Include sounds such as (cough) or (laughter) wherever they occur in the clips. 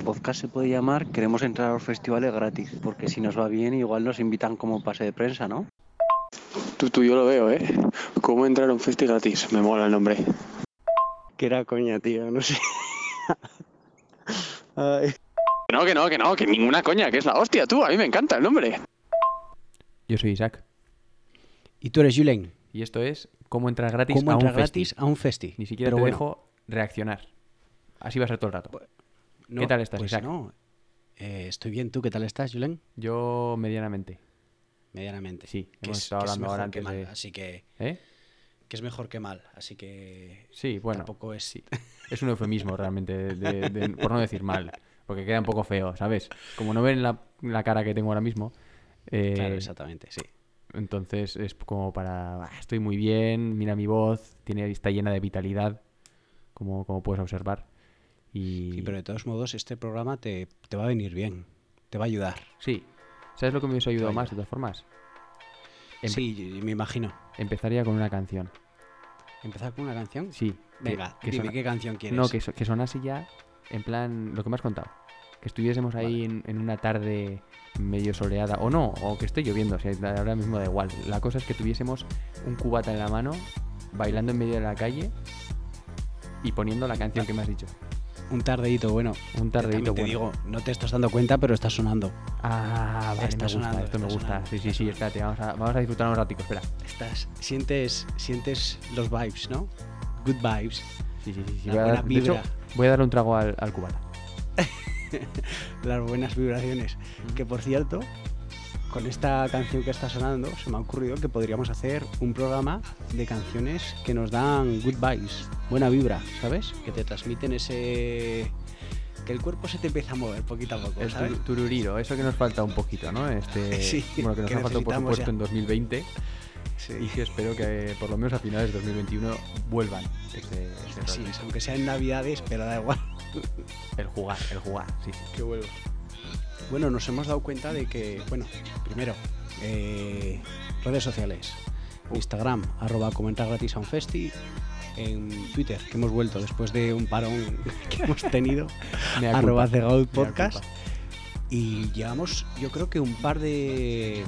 podcast se puede llamar Queremos entrar a los festivales gratis, porque si nos va bien igual nos invitan como pase de prensa, ¿no? Tú, tú, yo lo veo, ¿eh? ¿Cómo entrar a un festi gratis? Me mola el nombre. Que era coña, tío, no sé. (laughs) Ay. Que no, que no, que no, que ninguna coña, que es la hostia, tú. A mí me encanta el nombre. Yo soy Isaac. Y tú eres Julen. Y esto es cómo entrar gratis ¿Cómo a un entrar festi. gratis a un festi? Ni siquiera Pero te bueno, dejo reaccionar. Así va a ser todo el rato. No, ¿Qué tal estás, pues Isaac? no. Eh, estoy bien. ¿Tú qué tal estás, Julen? Yo medianamente. Medianamente. Sí, Que hemos es- estado es hablando ahora mejor que antes mal, de- Así que, ¿Eh? que es mejor que mal. Así que Sí, bueno. tampoco es... sí. Es un eufemismo realmente, de- de- por no decir mal. Porque queda un poco feo, ¿sabes? Como no ven la, la cara que tengo ahora mismo. eh, Claro, exactamente, sí. Entonces es como para. "Ah, estoy muy bien, mira mi voz, tiene, está llena de vitalidad, como, como puedes observar. Y. Sí, pero de todos modos este programa te, te va a venir bien. Te va a ayudar. Sí. ¿Sabes lo que me hubiese ayudado más, de todas formas? Empe- Sí, me imagino. Empezaría con una canción. ¿Empezar con una canción? Sí. que- Venga, que dime sona- qué canción quieres. No, que, so- que sonase ya, en plan, lo que me has contado. Que estuviésemos ahí en, en una tarde medio soleada, o no, o que esté lloviendo, o sea, ahora mismo da igual. La cosa es que tuviésemos un cubata en la mano, bailando en medio de la calle y poniendo la canción que me has dicho. Un tardeíto, bueno. Un tardeíto te bueno. digo, no te estás dando cuenta, pero está sonando. Ah, vale, Está me gusta, sonando, esto me gusta. sonando, sí, sí, sí, espérate, vamos a, vamos a disfrutar un ratico, espera. Estás, sientes, sientes los vibes, ¿no? Good vibes. Sí, sí, sí. sí, voy a dar- de hecho, vibra. voy a darle un trago al, al. (laughs) Las buenas vibraciones. Que por cierto, con esta canción que está sonando, se me ha ocurrido que podríamos hacer un programa de canciones que nos dan good vibes, buena vibra, ¿sabes? Que te transmiten ese. que el cuerpo se te empieza a mover poquito a poco, El ¿sabes? tur- tururiro, eso que nos falta un poquito, ¿no? Este, (laughs) Sí, bueno, que nos que ha faltado por supuesto ya. en 2020 Sí. y que espero que por lo menos a finales de 2021 vuelvan ese, ese Sí, aunque sea en Navidades, pero da igual. El jugar, el jugar, sí. Que vuelva. Bueno, nos hemos dado cuenta de que, bueno, primero, eh, redes sociales. Instagram, arroba comenta gratis a un festi. En Twitter, que hemos vuelto después de un parón (laughs) que hemos tenido, (laughs) arroba mea podcast. Y llevamos, yo creo que un par de,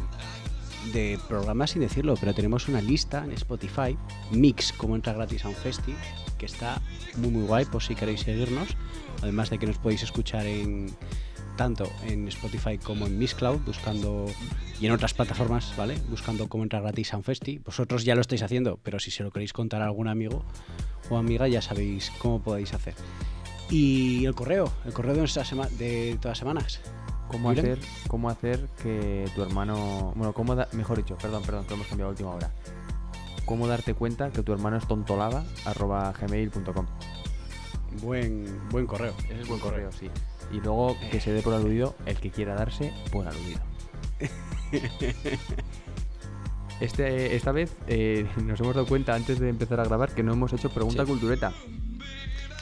de programas sin decirlo, pero tenemos una lista en Spotify, Mix, como entra gratis a un festi, que está muy muy guay por si queréis seguirnos. Además de que nos podéis escuchar en tanto en Spotify como en Mixcloud, buscando y en otras plataformas, ¿vale? Buscando cómo entrar gratis a un festi. Vosotros ya lo estáis haciendo, pero si se lo queréis contar a algún amigo o amiga, ya sabéis cómo podéis hacer. Y el correo, el correo de, nuestra sema- de todas las semanas. ¿Cómo hacer, ¿Cómo hacer que tu hermano... Bueno, cómo da- mejor dicho, perdón, perdón, que lo hemos cambiado a última hora. ¿Cómo darte cuenta que tu hermano es tontolada? arroba gmail.com Buen, buen correo. Ese es buen correo, sí. Y luego que se dé por aludido el que quiera darse por aludido. (laughs) Este, esta vez eh, nos hemos dado cuenta antes de empezar a grabar que no hemos hecho pregunta Sí. cultureta.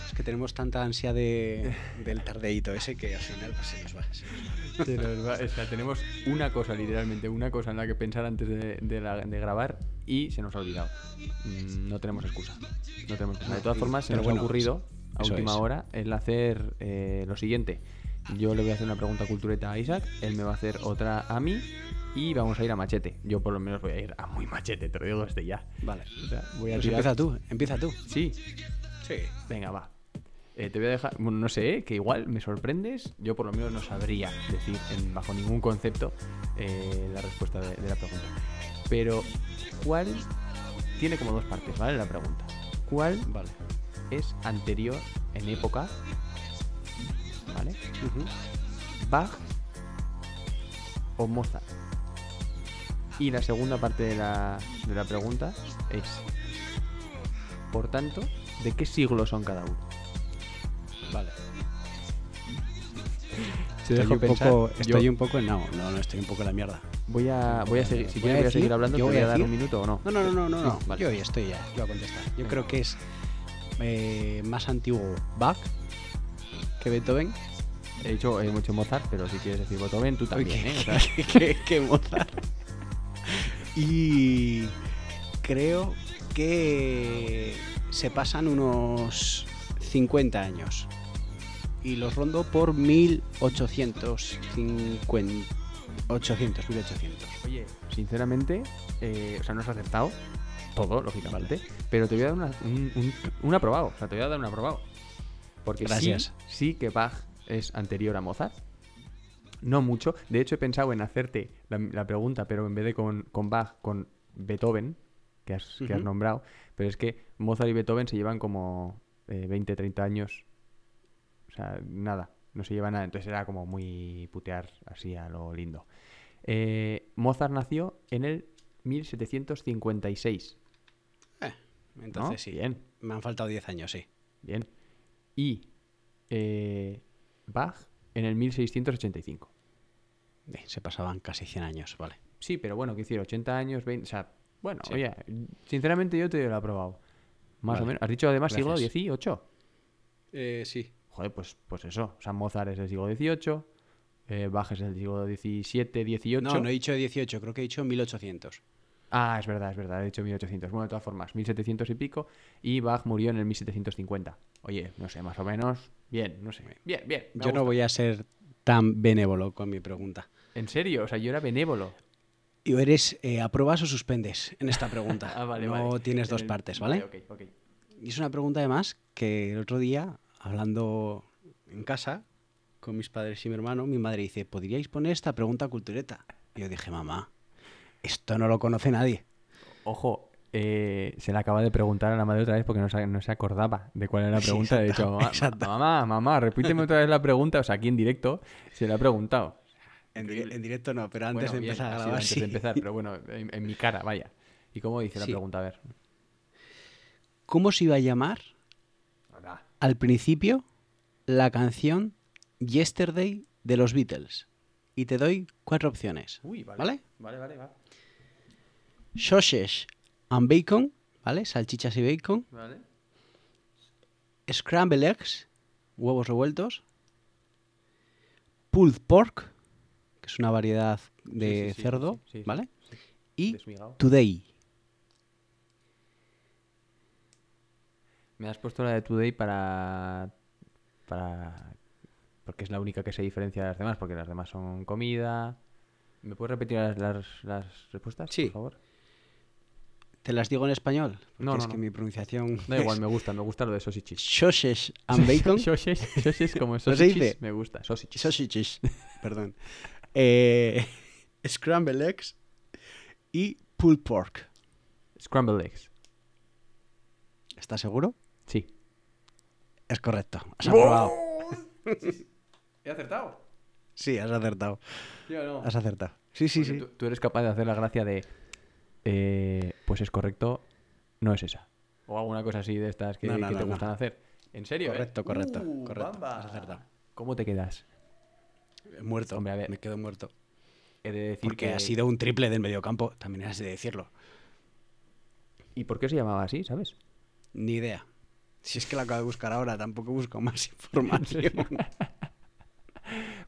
Es que tenemos tanta ansia de, del tardeíto ese que al final pues, se nos va. se nos va. Se nos va- o sea, tenemos una cosa, literalmente, una cosa en la que pensar antes de, de la- de grabar y se nos ha olvidado. Mm, No tenemos excusa. No tenemos excusa. De todas formas, se Pero nos bueno, ha ocurrido a eso última es. hora el hacer eh, lo siguiente. Yo le voy a hacer una pregunta cultureta a Isaac, él me va a hacer otra a mí y vamos a ir a machete. Yo por lo menos voy a ir a muy machete, te lo digo desde ya. Vale. O sea, voy a Pues tirar- empieza tú, empieza tú. Sí, Sí. venga, va. Eh, te voy a dejar, bueno, no sé, eh, que igual me sorprendes. Yo por lo menos no sabría decir en- bajo ningún concepto eh, la respuesta de, de la pregunta. Pero, ¿cuál? Tiene como dos partes, ¿vale? La pregunta. ¿Cuál Vale. Es anterior en época? ¿Vale? Ujú. Bach o Mozart. Y la segunda parte de la, de la pregunta es, por tanto, ¿de qué siglo son cada uno? Vale. (laughs) Te dejo un poco, Yo estoy un poco en no, no, no, estoy un poco en la mierda. voy a, voy a seguir, si Voy a quieres voy a seguir hablando, te yo voy voy a a dar un minuto o no. No, no, no, no, no, no. vale. Yo ya estoy ya, yo voy a contestar. Yo creo que es eh, más antiguo Bach que Beethoven. He dicho eh, mucho Mozart, pero si quieres decir Beethoven, tú también, ¿eh? que- O sea, que, que- que Mozart. Y creo que se pasan unos 50 años. y los rondo por 1850. 800, 1800. Oye, sinceramente, eh, o sea, no has acertado todo, lógicamente, pero te voy a dar una- un, un- un aprobado. O sea, te voy a dar un aprobado. Porque sí- Gracias. Sí, que Bach es anterior a Mozart. No mucho. De hecho, he pensado en hacerte la, la pregunta, pero en vez de con, con Bach, con Beethoven, que has, que has nombrado. Pero es que Mozart y Beethoven se llevan como eh, 20, 30 años. O sea, nada. No se llevan nada. Entonces era como muy putear así a lo lindo. Eh, Mozart nació en el 1756. ¿No? entonces sí. Bien, Me han faltado 10 años, sí. bien. Y eh, Bach en el 1685. Eh, se pasaban casi 100 años, vale. Sí, pero bueno, quiero decir, 80 años, 20. O sea, bueno, Sí. oye, sinceramente yo te lo he aprobado. Más Vale, o menos. ¿Has dicho además siglo gracias. XVIII? Eh, sí. Joder, pues, pues eso. O sea, Mozart es del siglo XVIII, eh, Bach es del siglo XVII, XVIII. No, no he dicho 18, creo que he dicho 1800. Ah, es verdad, es verdad, he dicho 1800. Bueno, de todas formas, 1700 y pico. Y Bach murió en el 1750. Oye, no sé, más o menos. Bien, no sé. Bien, bien. Yo no voy a ser tan benévolo con mi pregunta. En serio, o sea, yo era benévolo. Y eres, eh, ¿aprobas o suspendes en esta pregunta? (laughs) Ah, vale, no vale. tienes En dos (laughs) partes, ¿vale? ok, ok. Y es una pregunta además que el otro día, hablando en casa con mis padres y mi hermano, mi madre dice, ¿podríais poner esta pregunta cultureta? Y yo dije, mamá, esto no lo conoce nadie. Ojo, eh, se le acaba de preguntar a la madre otra vez porque no se, no se acordaba de cuál era la pregunta. Exacto, mamá, exacto. mamá, mamá, repíteme otra vez la pregunta. O sea, aquí en directo se le ha preguntado. En, di- en directo no, pero antes Bueno, de bien, empezar a grabar, antes sí. de empezar, pero bueno, en, en mi cara, vaya. ¿Y cómo dice la pregunta? A ver. ¿Cómo se iba a llamar al principio la canción Yesterday de los Beatles? Y te doy cuatro opciones. Uy, vale. ¿Vale? Vale, vale, va. Sausage and bacon, ¿vale? Salchichas y bacon. Vale. Scrambled eggs, huevos revueltos. Pulled pork, que es una variedad de Sí, sí, sí, cerdo, sí, ¿vale? Y Desmigado. today. Me has puesto la de Today para. para. porque es la única que se diferencia de las demás, porque las demás son comida. ¿Me puedes repetir las, las, las respuestas, Sí. por favor? ¿Te las digo en español? Porque No, no, es que mi pronunciación. Da igual, me gusta, me gusta lo de sausages. Sausage (laughs) and bacon. Sausages, sausages como sausages, me gusta. Sausages. Sausages, (laughs) perdón. Eh, (laughs) scrambled eggs y pulled pork. Scrambled eggs. ¿Estás seguro? Sí. Es correcto. Has aprobado. ¿He acertado? Sí, has acertado. ¿Sí o no? Has acertado. Sí, sí, sí. Tú, tú eres capaz de hacer la gracia de. Eh, pues es correcto, no es esa. O alguna cosa así de estas que, No, no, que te no, no. gustan hacer. ¿En serio? eh? Correcto, correcto, Uh, correcto. bamba. Has acertado. ¿Cómo te quedas? Muerto. Hombre, a ver. Me quedo muerto. He de decir Porque que- ha sido un triple del mediocampo. También has de decirlo. ¿Y por qué se llamaba así, sabes? Ni idea. Si es que la acabo de buscar ahora, tampoco busco más (laughs) (laughs) información.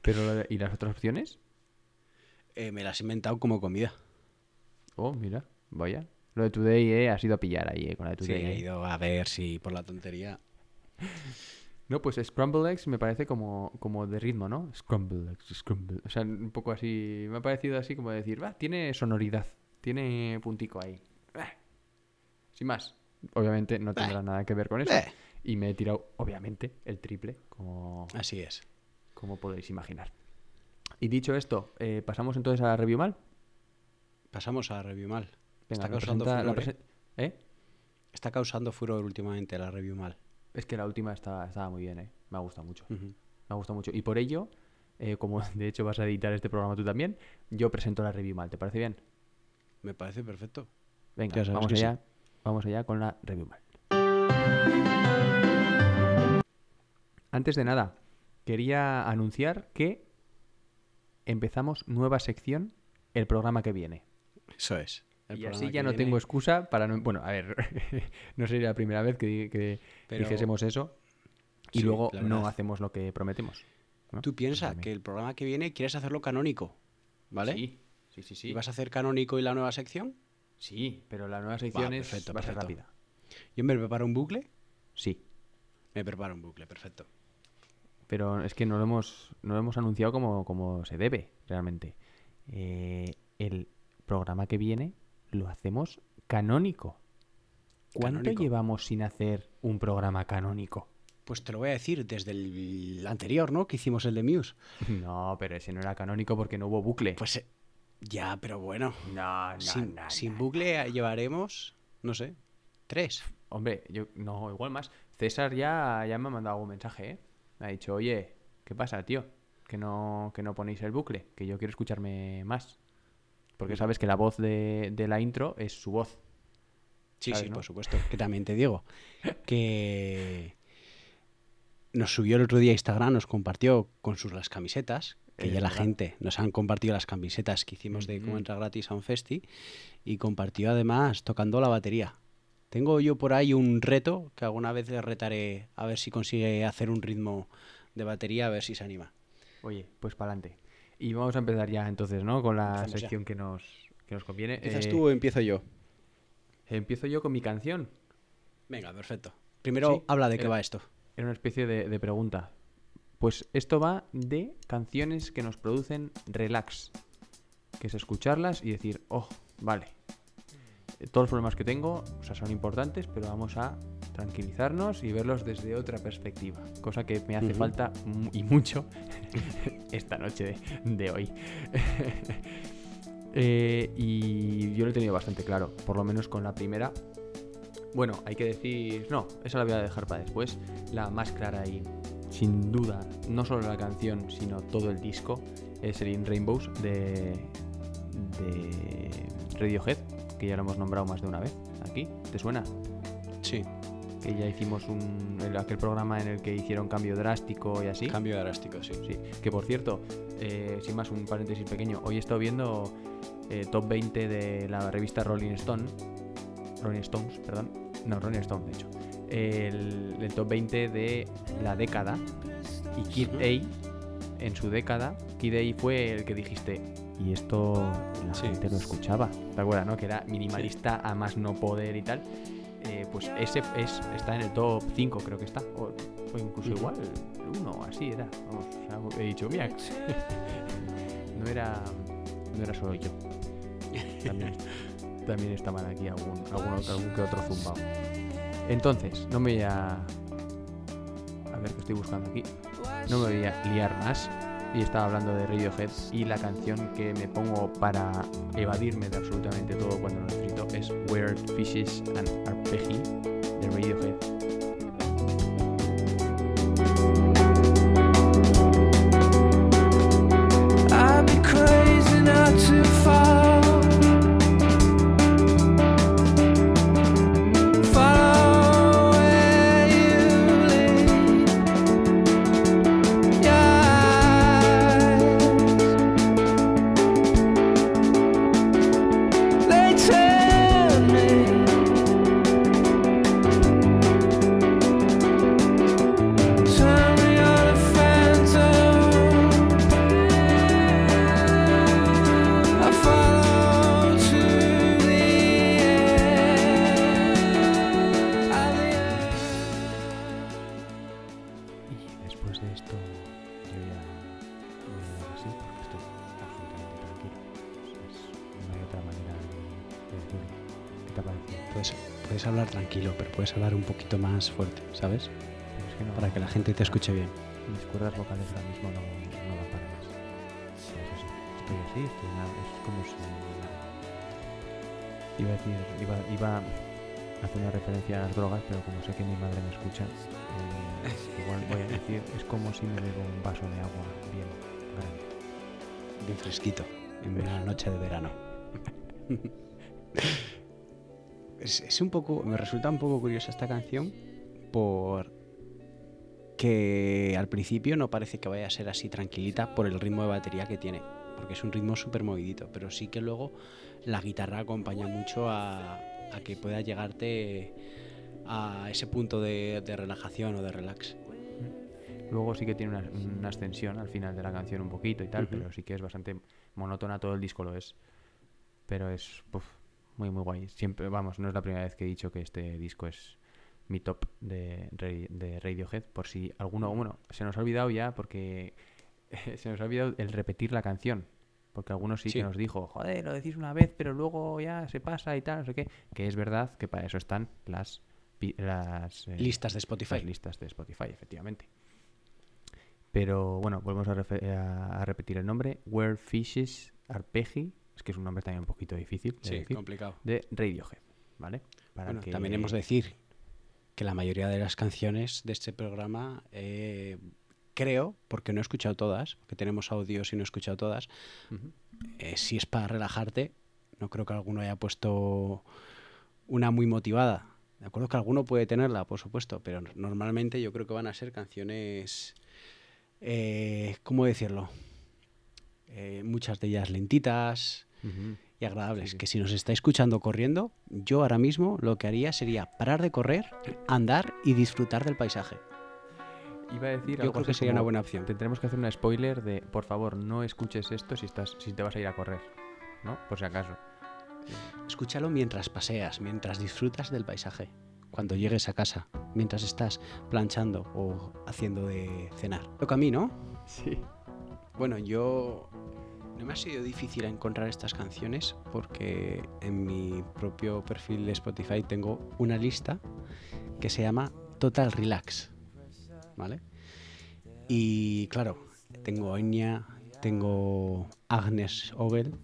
Pero, lo de- ¿y las otras opciones? Eh, me las he inventado como comida. Oh, mira, vaya. Lo de Today, eh, has ido a pillar ahí, eh, con la de Sí, Today. he eh. ido a ver si por la tontería. No, pues Scramble Eggs me parece como, como de ritmo, ¿no? Scramble Eggs, Scramble. O sea, un poco así. Me ha parecido así como decir, va, tiene sonoridad, tiene puntico ahí. Bah. Sin más. Obviamente no tendrá nada que ver con eso. Y me he tirado, obviamente, el triple, como, Así es. como podéis imaginar. Y dicho esto, eh, pasamos entonces a la review mal. Pasamos a review mal. Venga, Está causando furor, ¿eh? ¿Eh? Está causando furor últimamente la review mal. Es que la última estaba, estaba muy bien, ¿eh? Me ha gustado mucho. Me ha gustado mucho. Y por ello, eh, como (laughs) de hecho vas a editar este programa tú también, yo presento la review mal. ¿Te parece bien? Me parece perfecto. Venga, vamos sí. allá. Vamos allá con la review mal. Antes de nada, quería anunciar que empezamos nueva sección el programa que viene. Eso es. El y así ya no viene- tengo excusa para no... Bueno, a ver, (laughs) no sería la primera vez que, di- que Pero- dijésemos eso y Sí, luego no hacemos lo que prometemos. ¿no? Tú piensas que el programa que viene quieres hacerlo canónico, ¿vale? Sí, sí, sí. sí. ¿Y vas a hacer canónico y la nueva sección? Sí, pero la nueva sección es- perfecto, va a ser perfecto. rápida. Yo me preparo un bucle. Sí. Me preparo un bucle, perfecto. pero es que no lo hemos, no lo hemos anunciado como, como se debe, realmente. Eh, el programa que viene lo hacemos canónico. ¿Cuánto Canónico. llevamos sin hacer un programa canónico? Pues te lo voy a decir desde el anterior, ¿no? Que hicimos el de Muse. (laughs) No, pero ese no era canónico porque no hubo bucle. Pues eh, ya, pero bueno. no, no, sin no, sin no. bucle llevaremos, no sé, tres. Hombre, yo no, igual más. César ya, ya me ha mandado algún mensaje, ¿eh? Me ha dicho, oye, ¿qué pasa, tío? Que no, que no ponéis el bucle, que yo quiero escucharme más. Porque sabes que la voz de, de la intro es su voz. Sí, ¿Sabes, sí, no? por supuesto. Que también te digo que nos subió el otro día a Instagram, nos compartió con sus las camisetas, que Es ya la verdad. gente nos han compartido las camisetas que hicimos de cómo Ujú. entrar gratis a un festi y compartió además tocando la batería. Tengo yo por ahí un reto que alguna vez le retaré a ver si consigue hacer un ritmo de batería, a ver si se anima. Oye, pues para adelante. Y vamos a empezar ya entonces, ¿no? Con la Empezamos ya. sección que nos, que nos conviene. ¿Empiezas Eh, tú o empiezo yo? Empiezo yo con mi canción. Venga, perfecto. Primero Sí, habla de qué era- va esto. Era una especie de, de pregunta. Pues esto va de canciones que nos producen relax. Que es escucharlas y decir, oh, vale. Eh, Todos los problemas que tengo o sea, son importantes, pero vamos a tranquilizarnos y verlos desde otra perspectiva. Cosa que me hace falta y mucho (laughs) esta noche de, de hoy. (laughs) Eh, y yo lo he tenido bastante claro, por lo menos con la primera. Bueno, hay que decir. No, esa la voy a dejar para después. La más clara y sin duda, no solo la canción, sino todo el disco, es el In Rainbows de, de Radiohead, que ya lo hemos nombrado más de una vez aquí. ¿Te suena? Sí, Que ya hicimos un, el- aquel programa en el que hicieron cambio drástico y así. cambio drástico, sí. Sí, que por cierto, eh, sin más un paréntesis pequeño, hoy he estado viendo eh, top 20 de la revista Rolling Stone, Rolling Stones, perdón, no, Rolling Stone de hecho, el, el top 20 de la década y Kid. A en su década, Kid A fue el que dijiste y esto la Sí. gente lo escuchaba, ¿te acuerdas, no? Que era minimalista a más no poder y tal. Eh, pues ese es, está en el top 5 creo que está, o, o incluso igual 1, así era. Vamos, o sea, he dicho, mira, (laughs) no era, no era solo yo. También, (laughs) también estaban aquí algún, algún, algún que otro zumbao. Entonces, no me voy a... A ver qué estoy buscando aquí. No me voy a liar más. Y estaba hablando de Radiohead y la canción que me pongo para evadirme de absolutamente todo cuando lo necesito es Weird Fishes and Arpeggi de Radiohead. Más fuerte, ¿sabes? Pero es que no, Para que la gente te escuche bien. mis cuerdas vocales ahora mismo no, no van para más. Es así. Estoy así, estoy nada. Es como si. Iba a decir, iba, iba a hacer una referencia a las drogas, pero como sé que mi madre me escucha, eh, igual voy a decir, es como si me bebo un vaso de agua bien grande. Bien fresquito, en una noche de verano. (laughs) es, es un poco, me resulta un poco curiosa esta canción por que al principio no parece que vaya a ser así tranquilita por el ritmo de batería que tiene, porque es un ritmo súper movidito, pero sí que luego la guitarra acompaña mucho a, a que pueda llegarte a ese punto de, de relajación o de relax. Luego sí que tiene una, una ascensión al final de la canción un poquito y tal, pero sí que es bastante monótona, todo el disco lo es. Pero es muy, muy guay. Siempre, vamos, no es la primera vez que he dicho que este disco es mi top de, Ra- de Radiohead, por si alguno, bueno, se nos ha olvidado ya porque (laughs) se nos ha olvidado el repetir la canción. Porque algunos sí, Sí. que nos dijo, joder, lo decís una vez, pero luego ya se pasa y tal, no sé qué. Que es verdad que para eso están las, las eh, Listas de Spotify. las listas de Spotify, efectivamente. Pero bueno, volvemos a, a- a repetir el nombre. Where Fishes Arpeggi, es que es un nombre también un poquito difícil de Sí, decir, complicado. de Radiohead, ¿vale? Para Bueno, que- también hemos de decir que la mayoría de las canciones de este programa, eh, creo, porque no he escuchado todas, porque tenemos audios y no he escuchado todas, eh, si es para relajarte, no creo que alguno haya puesto una muy motivada. De acuerdo que alguno puede tenerla, por supuesto, pero normalmente yo creo que van a ser canciones, eh, ¿cómo decirlo? Eh, muchas de ellas lentitas. Y agradables. Sí, sí. Que si nos está escuchando corriendo, yo ahora mismo lo que haría sería parar de correr, andar y disfrutar del paisaje. Iba a decir Yo algo creo que sería una buena opción. Tendremos que hacer un spoiler de, por favor, no escuches esto si estás si te vas a ir a correr, ¿no? Por si acaso. Escúchalo mientras paseas, mientras disfrutas del paisaje. Cuando llegues a casa, mientras estás planchando o haciendo de cenar. Toca a mí, ¿no? Sí. Bueno, yo no me ha sido difícil encontrar estas canciones porque en mi propio perfil de Spotify tengo una lista que se llama Total Relax. ¿Vale? Y claro, tengo Enya, tengo Agnes Obel,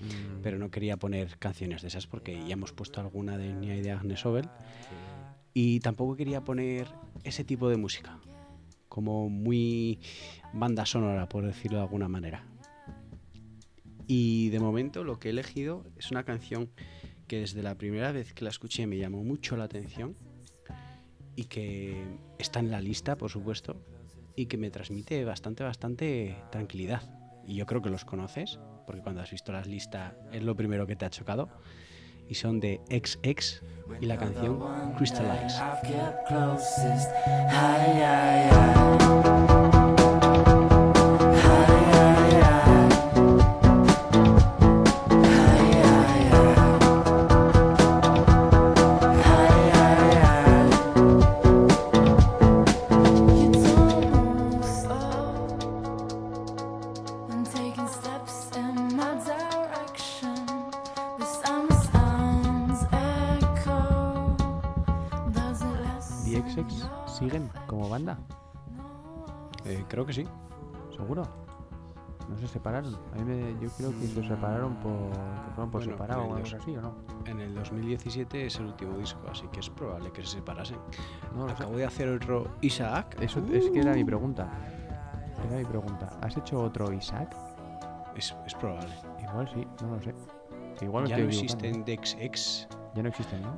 Mm, pero no quería poner canciones de esas porque ya hemos puesto alguna de Enya y de Agnes Obel. Y tampoco quería poner ese tipo de música, como muy banda sonora, por decirlo de alguna manera. Y de momento lo que he elegido es una canción que desde la primera vez que la escuché me llamó mucho la atención y que está en la lista, por supuesto, y que me transmite bastante, bastante tranquilidad. Y yo creo que los conoces, porque cuando has visto las listas es lo primero que te ha chocado. Y son de XX y la canción Crystallize. Separaron. A mí me- yo creo que se separaron por, que fueron por Bueno, separado o en el algo dos- así, ¿o no? En el 2017 es el último disco, así que es probable que se separasen. No sé. Acabo de hacer otro Isaac. Eso es que era mi pregunta. Era mi pregunta. ¿Has hecho otro Isaac? Es, es probable. Igual sí, no lo sé. Igual ya no estoy equivocando. existen DexX. Ya no existen, ¿no?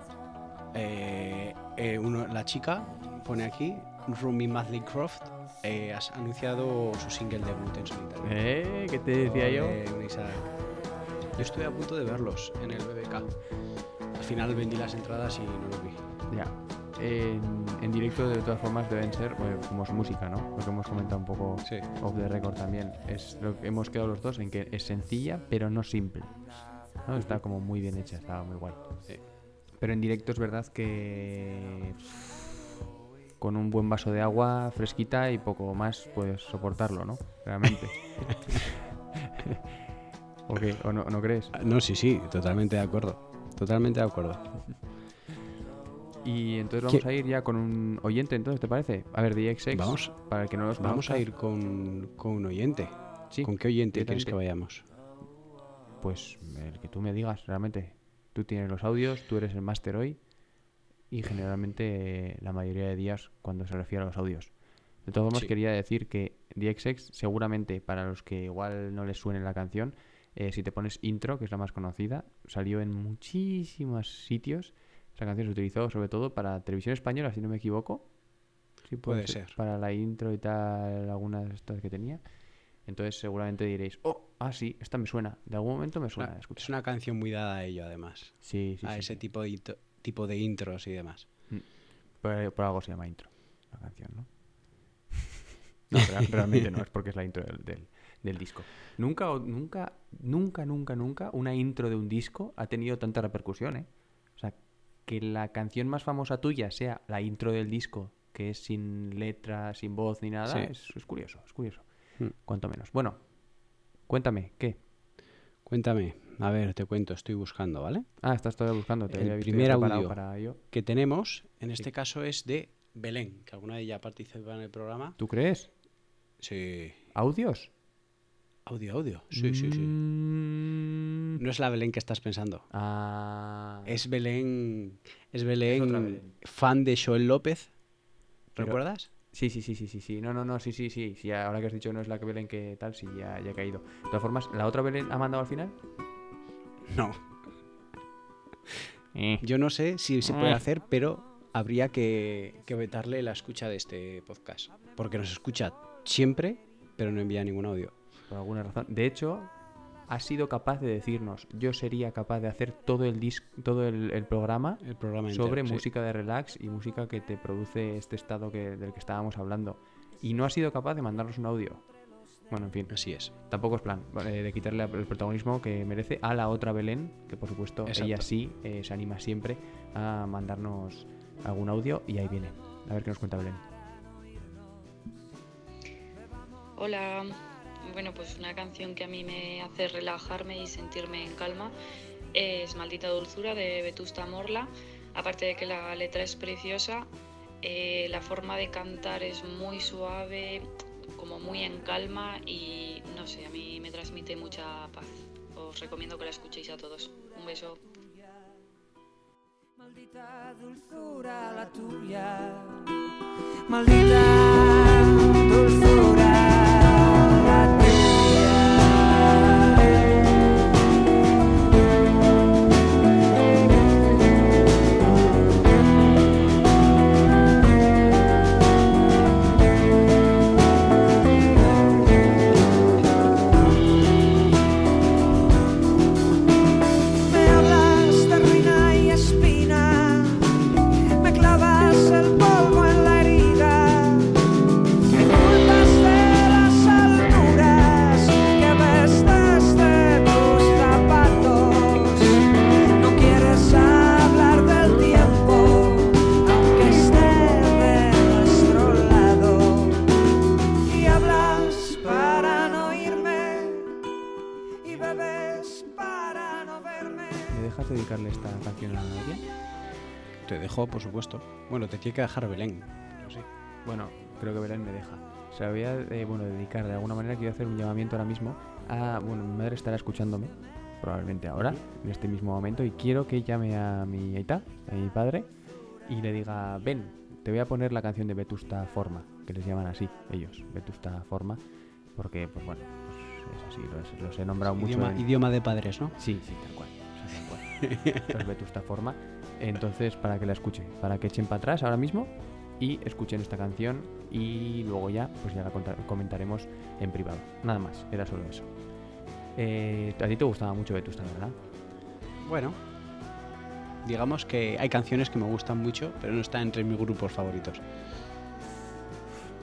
Eh, eh, uno- la chica pone aquí, Rumi Madley Croft, eh, has anunciado su single debut en solitario. ¿Eh? ¿Qué te decía yo? Yo estuve a punto de verlos en el BBK. Al final vendí las entradas y no los vi. Ya. En, en directo, de todas formas, deben ser bueno, como su música, ¿no? Lo que hemos comentado un poco Sí. off the record también. Es lo que hemos quedado los dos en que es sencilla, pero no simple. ¿no? Está como muy bien hecha, estaba muy guay. Sí. Pero en directo es verdad que con un buen vaso de agua fresquita y poco más puedes soportarlo, ¿no? Realmente. (laughs) ¿O qué? ¿O no, no crees? Ah, No, sí, sí, totalmente de acuerdo. Totalmente de acuerdo. Y entonces vamos ¿Qué? a ir ya con un oyente, entonces, ¿te parece? A ver, DXX, Vamos- para el que no los Vamos a ir con, con un oyente. Sí, ¿Con qué oyente quieres que vayamos? Pues el que tú me digas, realmente. Tú tienes los audios, tú eres el máster hoy. Y generalmente eh, la mayoría de días cuando se refiere a los audios. De formas, Sí. quería decir que DXX, seguramente para los que igual no les suene la canción, eh, si te pones intro, que es la más conocida, salió en muchísimos sitios. Esa canción se utilizó sobre todo para televisión española, si no me equivoco. Sí, Puede ser. Para la intro y tal, algunas de estas que tenía. Entonces seguramente diréis, oh, ah, sí, esta me suena. De algún momento me suena. Una- es una canción muy dada a ello, además. Sí, sí, a sí, ese sí. Tipo, de, tipo de intros y demás. Por, por algo se llama intro, la canción, ¿no? (laughs) No, rea- realmente no, es porque es la intro del, del- del disco. Nunca, nunca, nunca, nunca, nunca una intro de un disco ha tenido tanta repercusión, ¿eh? O sea, que la canción más famosa tuya sea la intro del disco, que es sin letra, sin voz ni nada, Sí. es, es curioso, es curioso. Mm. Cuanto menos. Bueno, cuéntame, ¿qué? Cuéntame, a ver, te cuento, estoy buscando, ¿vale? Ah, estás todavía buscando, te El primer audio. para ello. Que tenemos, en este caso es de Belén, que alguna de ellas participa en el programa. ¿Tú crees? Sí. ¿Audios? Audio, audio. Sí, sí, sí. Mm. No es la Belén que estás pensando. Ah, Es Belén, es Belén, fan de Joel López. Pero- ¿Recuerdas? Sí, sí, sí, sí, sí, sí. No, no, no, sí, sí, sí. sí ahora que has dicho no es la que Belén que tal, sí, ya, ya he caído. De todas formas, ¿la otra Belén ha mandado al final? No. (laughs) Eh. Yo no sé si se puede Eh. hacer, pero habría que, que vetarle la escucha de este podcast. Porque nos escucha siempre, pero no envía ningún audio. Por alguna razón. De hecho, ha sido capaz de decirnos, yo sería capaz de hacer todo el dis todo el, el programa El programa entero, sobre sí. música de relax y música que te produce este estado que, del que estábamos hablando. Y no ha sido capaz de mandarnos un audio. Bueno, en fin, Así es. tampoco es plan eh, de quitarle el protagonismo que merece a la otra Belén, que por supuesto ella Exacto. sí eh, se anima siempre a mandarnos algún audio y ahí viene. A ver qué nos cuenta Belén. Hola, bueno, pues una canción que a mí me hace relajarme y sentirme en calma es Maldita Dulzura de Vetusta Morla. Aparte de que la letra es preciosa, eh, la forma de cantar es muy suave, como muy en calma y no sé, a mí me transmite mucha paz. Os recomiendo que la escuchéis a todos. Un beso. Maldita te tiene que dejar Belén. pero sí. Bueno, creo que Belén me deja. Se la voy a eh, bueno, dedicar de alguna manera. Quiero hacer un llamamiento ahora mismo a. Bueno, mi madre estará escuchándome, probablemente ahora, en este mismo momento, y quiero que llame a mi Aita, a mi padre, y le diga: Ven, te voy a poner la canción de Vetusta Forma, que les llaman así, ellos, Vetusta Forma, porque, pues bueno, pues es así, los, los he nombrado mucho. Idioma, en- idioma de padres, ¿no? Sí, sí, tal cual. o sea, tal cual. Los Vetusta Forma. Entonces, para que la escuchen, para que echen para atrás ahora mismo y escuchen esta canción y luego ya, pues ya la comentaremos en privado. Nada más, era solo eso. Eh, a ti te gustaba mucho Vetusta, ¿verdad? Bueno, digamos que hay canciones que me gustan mucho, pero no están entre mis grupos favoritos.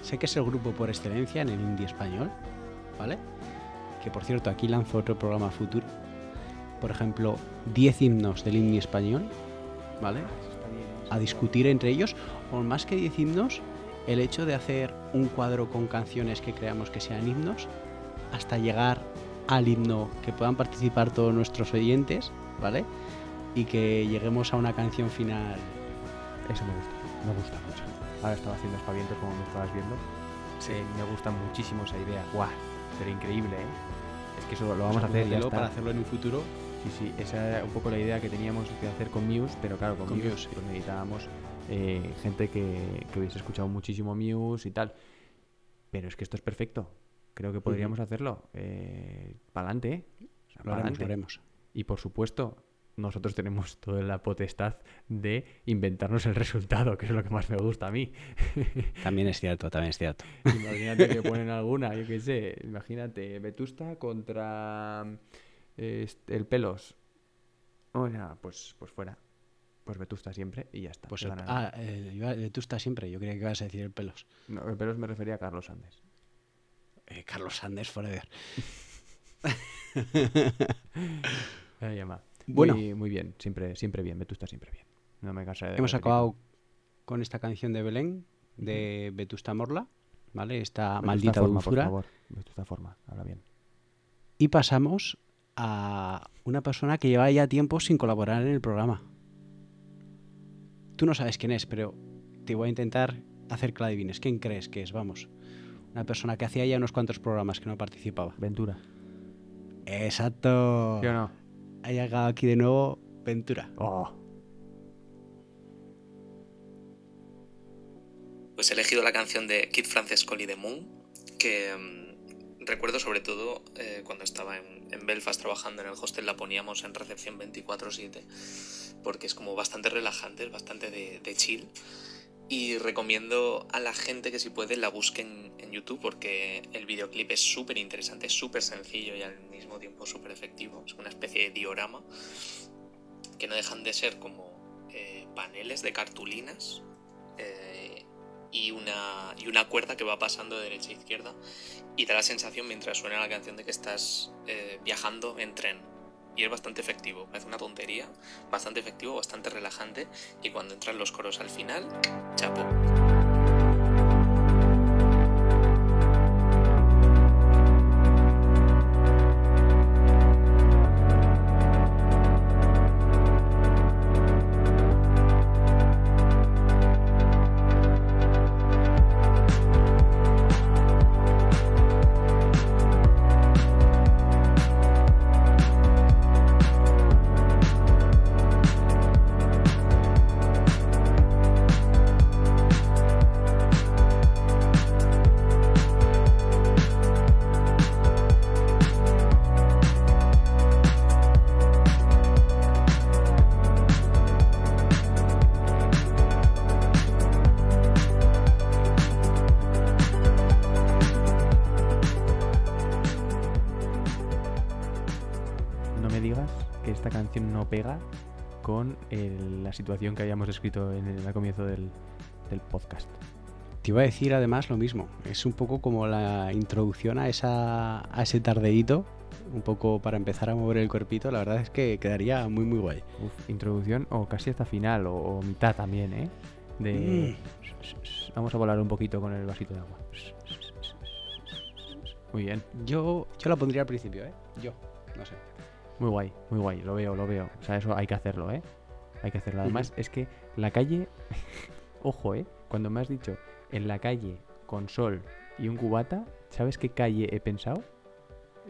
Sé que es el grupo por excelencia en el indie español, ¿vale? Que por cierto, aquí lanzo otro programa futuro. Por ejemplo, 10 himnos del indie español, ¿vale? A discutir entre ellos, o más que 10 himnos, el hecho de hacer un cuadro con canciones que creamos que sean himnos, hasta llegar al himno que puedan participar todos nuestros oyentes, ¿vale? Y que lleguemos a una canción final. Eso me gusta, me gusta mucho. Ahora estaba haciendo espavientos como me estabas viendo. Eh, me gusta muchísimo esa idea. ¡Guau! Sería increíble, ¿eh? Es que eso lo vamos a hacer ya está. para hacerlo en un futuro. Sí, sí, esa era un poco la idea que teníamos de hacer con Muse, pero claro, con, Con Muse, Muse, sí. pues necesitábamos eh, gente que, que hubiese escuchado muchísimo Muse y tal. Pero es que esto es perfecto. Creo que podríamos hacerlo. Eh, Pa'lante, ¿eh? O sea, Lo lo haremos. Y por supuesto, nosotros tenemos toda la potestad de inventarnos el resultado, que es lo que más me gusta a mí. (laughs) También es cierto, también es cierto. Imagínate que (laughs) ponen alguna, yo qué sé, imagínate, Vetusta contra este, el Pelos. O sea, pues, pues fuera. Pues Vetusta siempre y ya está. Pues el- ah, eh, eh, estás siempre. Yo creía que ibas a decir el pelos. No, el Pelos me refería a Carlos Andes. Eh, Carlos Sanders Forever. (laughs) Ahí llama. Bueno. Muy, muy bien, siempre, siempre bien, Vetusta siempre bien. No me cansaré de Hemos acabado con esta canción de Belén, de Vetusta Morla, ¿vale? Esta Vetusta maldita forma, dulzura. Por favor. Vetusta forma, habla bien. Y pasamos a una persona que lleva ya tiempo sin colaborar en el programa. Tú no sabes quién es, pero te voy a intentar hacer que la adivines. ¿Quién crees que es? Vamos. Una persona que hacía ya unos cuantos programas que no participaba. Ventura. Exacto. ¿Sí o no? Ha llegado aquí de nuevo Ventura. Oh. Pues he elegido la canción de Kid Francescoli de Moon, que mm, recuerdo sobre todo eh, cuando estaba en, en Belfast trabajando en el hostel, la poníamos en recepción 24/7, porque es como bastante relajante, es bastante de, chill. Y recomiendo a la gente que si puede la busquen en YouTube porque el videoclip es súper interesante, es súper sencillo y al mismo tiempo súper efectivo. Es una especie de diorama que no dejan de ser como eh, paneles de cartulinas eh, y, una, y una cuerda que va pasando de derecha a izquierda y da la sensación mientras suena la canción de que estás eh, viajando en tren. Y es bastante efectivo, parece una tontería, bastante efectivo, bastante relajante y cuando entran los coros al final, chapo. Me digas que esta canción no pega con el- la situación que habíamos escrito en el al comienzo del, del podcast. Te iba a decir además lo mismo. Es un poco como la introducción a, esa, a ese tardeíto, un poco para empezar a mover el cuerpito. La verdad es que quedaría muy, muy guay. Uf, introducción o casi hasta final o, o mitad también, ¿eh? De... Vamos a volar un poquito con el vasito de agua. Muy bien, Yo, yo la pondría al principio, ¿eh? Yo, no sé. Muy guay, muy guay, lo veo, lo veo. O sea, eso hay que hacerlo, ¿eh? Hay que hacerlo. Además, es que la calle, (laughs) ojo, ¿eh? Cuando me has dicho en la calle con sol y un cubata, ¿sabes qué calle he pensado?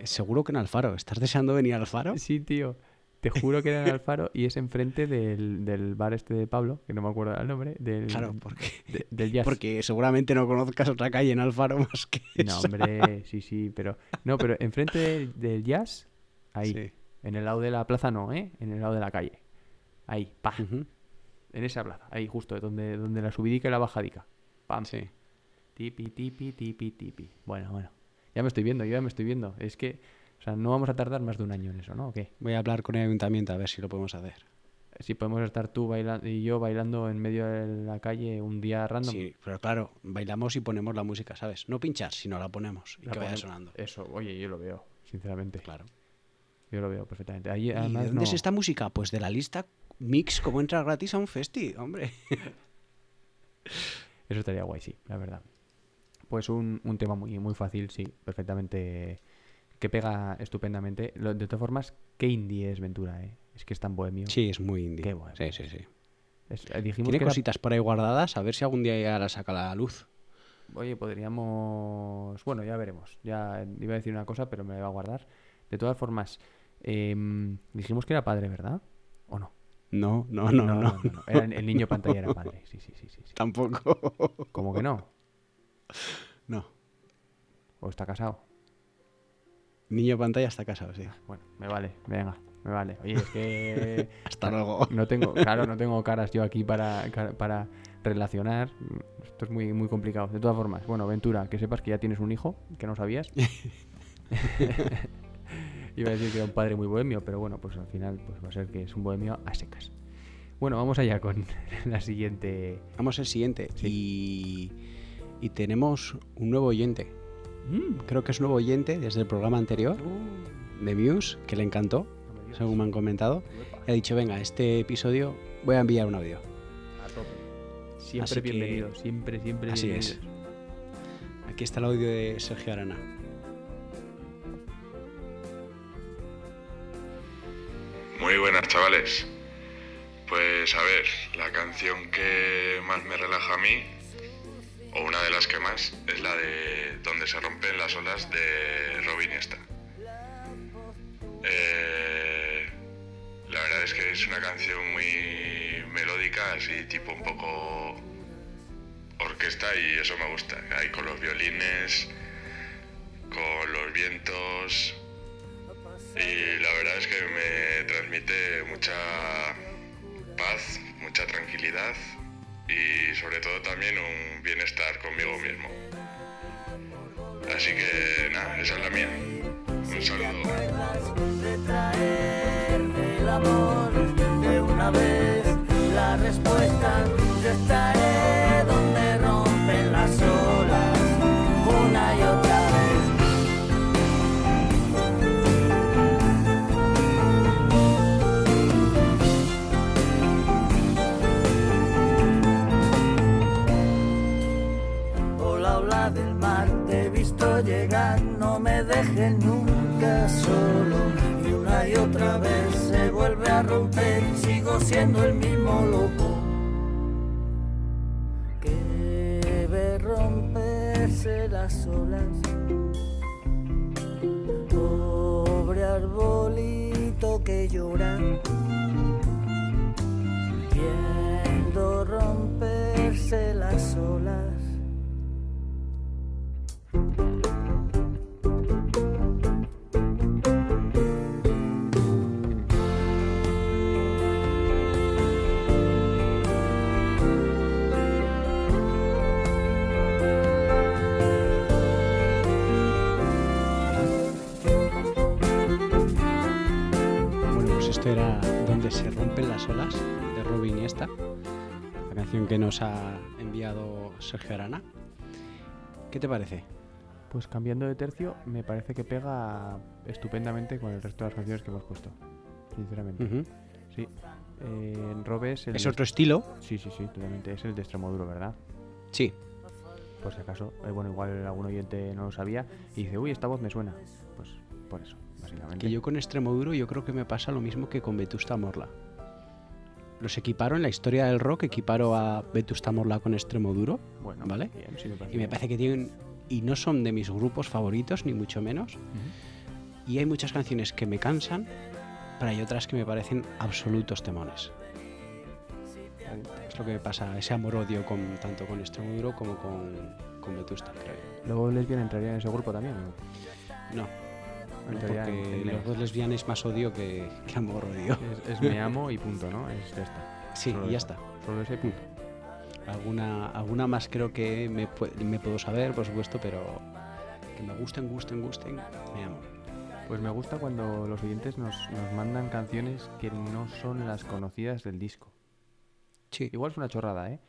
Seguro que en Alfaro. ¿Estás deseando venir al Alfaro? Sí, tío. Te juro que era en Alfaro y es enfrente del, del bar este de Pablo, que no me acuerdo el nombre, del, Claro, porque, de- del jazz. porque seguramente no conozcas otra calle en Alfaro más que No, esa. hombre, sí, sí, pero... No, pero enfrente del, del jazz, ahí. Sí. En el lado de la plaza no, ¿eh? En el lado de la calle. Ahí, pa. En esa plaza, ahí justo, donde, donde la subidica y la bajadica. Pam. sí. Tipi, tipi, tipi, tipi. Bueno, bueno. Ya me estoy viendo, yo ya me estoy viendo. Es que, o sea, no vamos a tardar más de un año en eso, ¿no? ¿O qué? Voy a hablar con el ayuntamiento a ver si lo podemos hacer. Si podemos estar tú bailando y yo bailando en medio de la calle un día random. Sí, pero claro, bailamos y ponemos la música, ¿sabes? No pinchar, sino la ponemos y la que vaya ponemos- sonando. Eso, oye, yo lo veo, sinceramente. Claro. Yo lo veo perfectamente. Ahí, ¿Y además, de dónde es esta música? Pues de la lista Mix, como entra gratis a un festi, hombre. (laughs) Eso estaría guay, sí, la verdad. Pues un, un tema muy, muy fácil, sí, perfectamente. Que pega estupendamente. Lo- de todas formas, qué indie es Ventura, ¿eh? Es que es tan bohemio. Sí, es muy indie. Qué bueno. Sí, sí, sí. Es- eh, dijimos Tiene que era- cositas por ahí guardadas, a ver si algún día ya la saca la luz. Oye, podríamos. Bueno, ya veremos. Ya iba a decir una cosa, pero me la iba a guardar. De todas formas, em, dijimos que era padre, ¿verdad? ¿O no? No, no, no, no. Era- el niño pantalla era padre. Sí, sí, sí, sí. sí. Tampoco. ¿Cómo que no? No. ¿O está casado? Niño pantalla está casado, sí. Bueno, me vale, venga, me vale. Oye, es que. (laughs) Hasta luego. No tengo, claro, no tengo caras yo aquí para, para relacionar. Esto es muy, muy complicado. De todas formas, bueno, Ventura, que sepas que ya tienes un hijo, que no sabías. (laughs) Iba a decir que era un padre muy bohemio, pero bueno, pues al final pues va a ser que es un bohemio a secas. Bueno, vamos allá con (laughs) la siguiente. Vamos al siguiente. Y, y tenemos un nuevo oyente. Creo que es nuevo oyente desde el programa anterior de Muse, que le encantó, según me han comentado. Y ha dicho, venga, este episodio voy a enviar un audio. A tope. Siempre Así que- bienvenido, siempre, siempre Así es. bienvenidos. Aquí está el audio de Sergio Arana. Muy buenas, chavales. Pues a ver, la canción que más me relaja a mí, o una de las que más, es la de Donde se rompen las olas de Robin Esta. Eh, la verdad es que es una canción muy melódica, así tipo un poco orquesta y eso me gusta. Ahí con los violines, con los vientos, y la verdad es que me transmite mucha paz, mucha tranquilidad y sobre todo también un bienestar conmigo mismo. Así que nada, esa es la mía. Un saludo. Dejes nunca solo. Y una y otra vez se vuelve a romper, sigo siendo el mismo loco. Que ve romperse las olas. Pobre arbolito que llora. Viendo romperse las olas. Bueno, pues esto era Donde se rompen las olas de Robin Iniesta, la canción que nos ha enviado Sergio Arana. ¿Qué te parece? Pues cambiando de tercio, me parece que pega estupendamente con el resto de las canciones que hemos puesto. Sinceramente. Sí. Eh, Robe es el. Es de- otro estilo, Sí, sí, sí, totalmente. Es el de Extremoduro, ¿verdad? sí. Por si acaso. Eh, bueno, igual algún oyente no lo sabía y dice, uy, esta voz me suena. Pues por eso, básicamente. Que yo con Extremoduro yo creo que me pasa lo mismo que con Vetusta Morla. Los equiparo en la historia del rock, equiparo a Vetusta Morla con Extremoduro Bueno, ¿vale? bien, sí me parece y me bien. parece que tienen y no son de mis grupos favoritos ni mucho menos. Ujú. Y hay muchas canciones que me cansan, pero hay otras que me parecen absolutos temones. Es lo que me pasa, ese amor-odio con, tanto con Extremoduro como con, con Vetusta, creo yo. Luego Lesbian entraría en ese grupo también, ¿no? No, no, porque los dos lesbianas es más odio que, que amor-odio. Es, es me amo y punto, ¿no? Es de esta. Sí, Solo y ya eso. está. Solo ese punto. Alguna, alguna más creo que me, me puedo saber, por supuesto, pero que me gusten, gusten, gusten, me amo. Pues me gusta cuando los oyentes nos, nos mandan canciones que no son las conocidas del disco. Sí, Igual es una chorrada, ¿eh?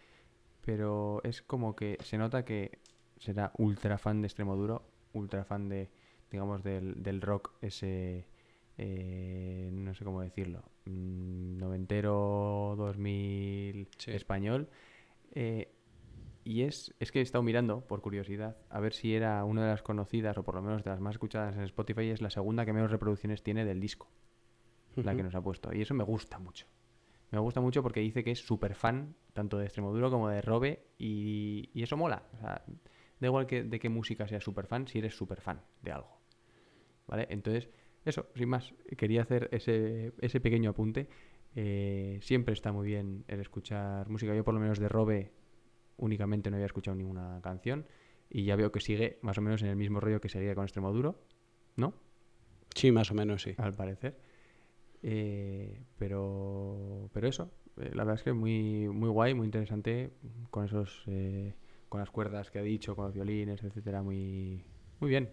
Pero es como que se nota que será ultra fan de Extremoduro, ultra fan de, digamos, del, del rock ese, eh, no sé cómo decirlo, mm, noventero, 2000 Sí. español. eh, y es, es que he estado mirando, por curiosidad, a ver si era una de las conocidas, o por lo menos de las más escuchadas en Spotify, y es la segunda que menos reproducciones tiene del disco la que nos ha puesto. Y eso me gusta mucho. Me gusta mucho porque dice que es súper fan tanto de Extremoduro como de Robe y, y eso mola. O sea, da igual que, de qué música seas súper fan si eres súper fan de algo. ¿Vale? Entonces, eso, sin más, quería hacer ese, ese pequeño apunte. Eh, siempre está muy bien el escuchar música. Yo por lo menos de Robe únicamente no había escuchado ninguna canción y ya veo que sigue más o menos en el mismo rollo que seguía con Extremoduro, ¿no? Sí, más o menos, sí. al parecer. Eh, pero, pero eso, eh, la verdad es que muy, muy guay, muy interesante con esos, eh, con las cuerdas que ha dicho, con los violines, etcétera, muy, muy bien,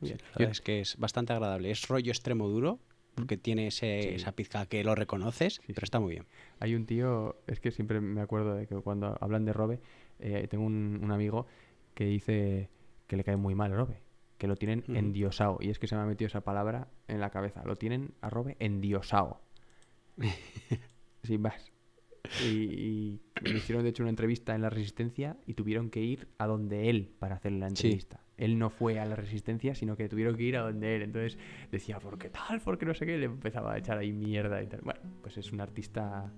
bien. Sí, es que es bastante agradable. Es rollo extremo duro, porque tiene ese- Sí. esa pizca que lo reconoces, Sí, pero está muy bien. Hay un tío, es que siempre me acuerdo de que cuando hablan de Robe, eh, tengo un, un amigo que dice que le cae muy mal Robe, que lo tienen Ujú. endiosado. Y es que se me ha metido esa palabra en la cabeza. Lo tienen a Robe endiosado. (laughs) sin más. Y, y le hicieron de hecho una entrevista en la Resistencia y tuvieron que ir a donde él para hacer la entrevista. Él no fue a la Resistencia, sino que tuvieron que ir a donde él. Entonces decía, ¿por qué tal? ¿Por qué no sé qué? Le empezaba a echar ahí mierda y tal. Bueno, pues es un artista,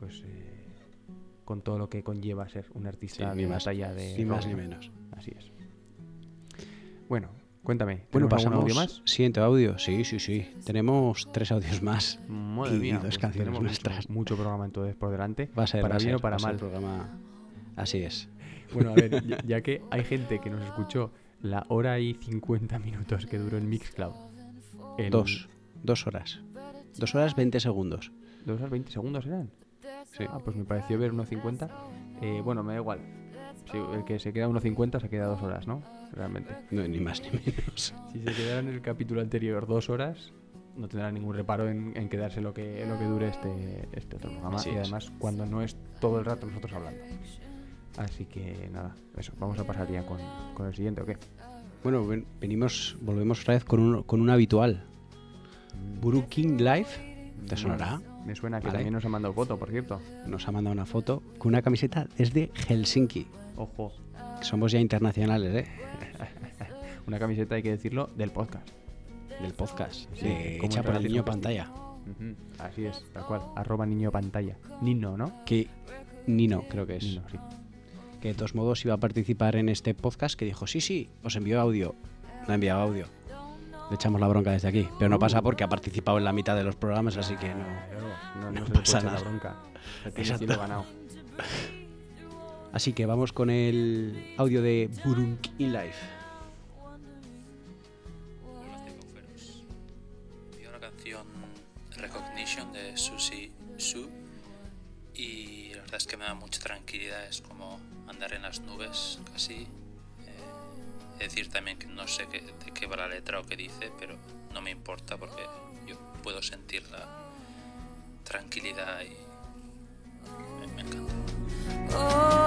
pues eh, con todo lo que conlleva ser un artista Sí, de más- batalla de ni más ni ¿no? menos. Así es. Bueno, cuéntame. Bueno, ¿tenemos algún pasamos. audio más? Siguiente audio. Sí, sí, sí. Tenemos tres audios más. Madre y mía, dos pues canciones nuestras. Mucho, mucho programa entonces por delante. Va a ser, para va bien ser, o para mal. programa. Así es. Bueno, a ver, ya, ya que hay gente que nos escuchó la hora y 50 minutos que duró el Mixcloud. el- Dos. Dos horas. Dos horas 20 segundos. ¿Dos horas 20 segundos eran? Sí. Ah, pues me pareció ver 1.50. Eh, bueno, me da igual. Sí, el que se queda 1.50 se queda dos horas, ¿no? Realmente. No, ni más ni menos. Si se quedara en el capítulo anterior dos horas, no tendrá ningún reparo en, en quedarse lo que, lo que dure este, este otro programa. Así y es. además, cuando no es todo el rato nosotros hablando. Así que nada, eso. Vamos a pasar ya con, con el siguiente, ¿o qué? Bueno, ven- venimos, volvemos otra vez con un, con un habitual. Buru King Live, ¿te sonará? Me suena que Vale. también nos ha mandado foto, por cierto. Nos ha mandado una foto con una camiseta desde Helsinki. Ojo, Somos ya internacionales, ¿eh? (laughs) una camiseta, hay que decirlo, del podcast. Del podcast. Sí, de- hecha por el niño pantalla. Así es, tal cual. Arroba niño pantalla. Nino, ¿no? Que Nino, creo que es. Nino, sí. Que de todos modos iba a participar en este podcast que dijo, sí, sí, os envió audio. No ha enviado audio. Le echamos la bronca desde aquí. Pero no pasa porque ha participado en la mitad de los programas, así que no. No, no, No se le puede pasa echar la nada. bronca. Tiene Exacto. ganado. (laughs) Así que vamos con el audio de Burung in Life. Hola Cicoferos. Vi una canción Recognition de Susie Su y la verdad es que me da mucha tranquilidad, es como andar en las nubes casi. Eh, decir también que no sé qué, de qué va la letra o qué dice, pero no me importa porque yo puedo sentir la tranquilidad y me, me encanta.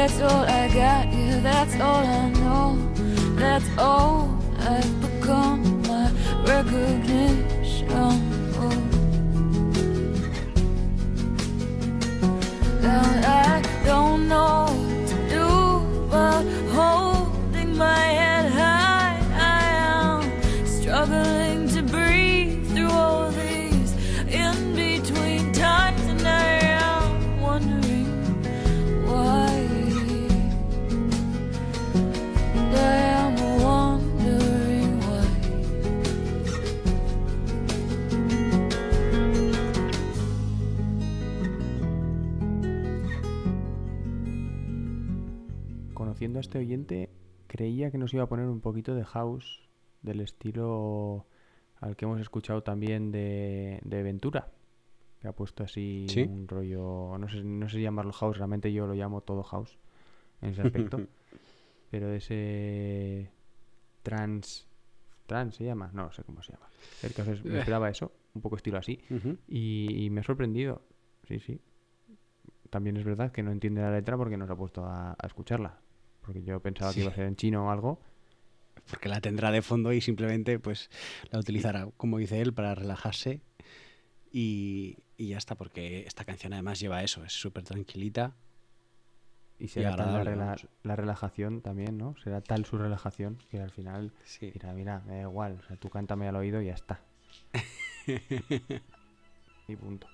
That's all I got, yeah, that's all I know. That's all I've become, my recognition. And I don't know what to do but holding my Conociendo a este oyente, creía que nos iba a poner un poquito de house del estilo al que hemos escuchado también de, de Ventura, que ha puesto así ¿Sí? un rollo, no sé, no sé llamarlo house, realmente yo lo llamo todo house en ese aspecto, (laughs) pero de ese trans, trans se llama, no, sé cómo se llama. El caso es, me esperaba eso, un poco estilo así, y, y me ha sorprendido, sí, sí. También es verdad que no entiende la letra porque nos ha puesto a, a escucharla. Porque yo pensaba Sí. que iba a ser en chino o algo. Porque la tendrá de fondo y simplemente pues la utilizará, como dice él, para relajarse. Y, y ya está, porque esta canción además lleva eso, es súper tranquilita. Y será tal la, rela- la relajación también, ¿no? Será tal su relajación que al final Sí. dirá, mira, me da igual, o sea, tú cántame al oído y ya está. (laughs) y punto.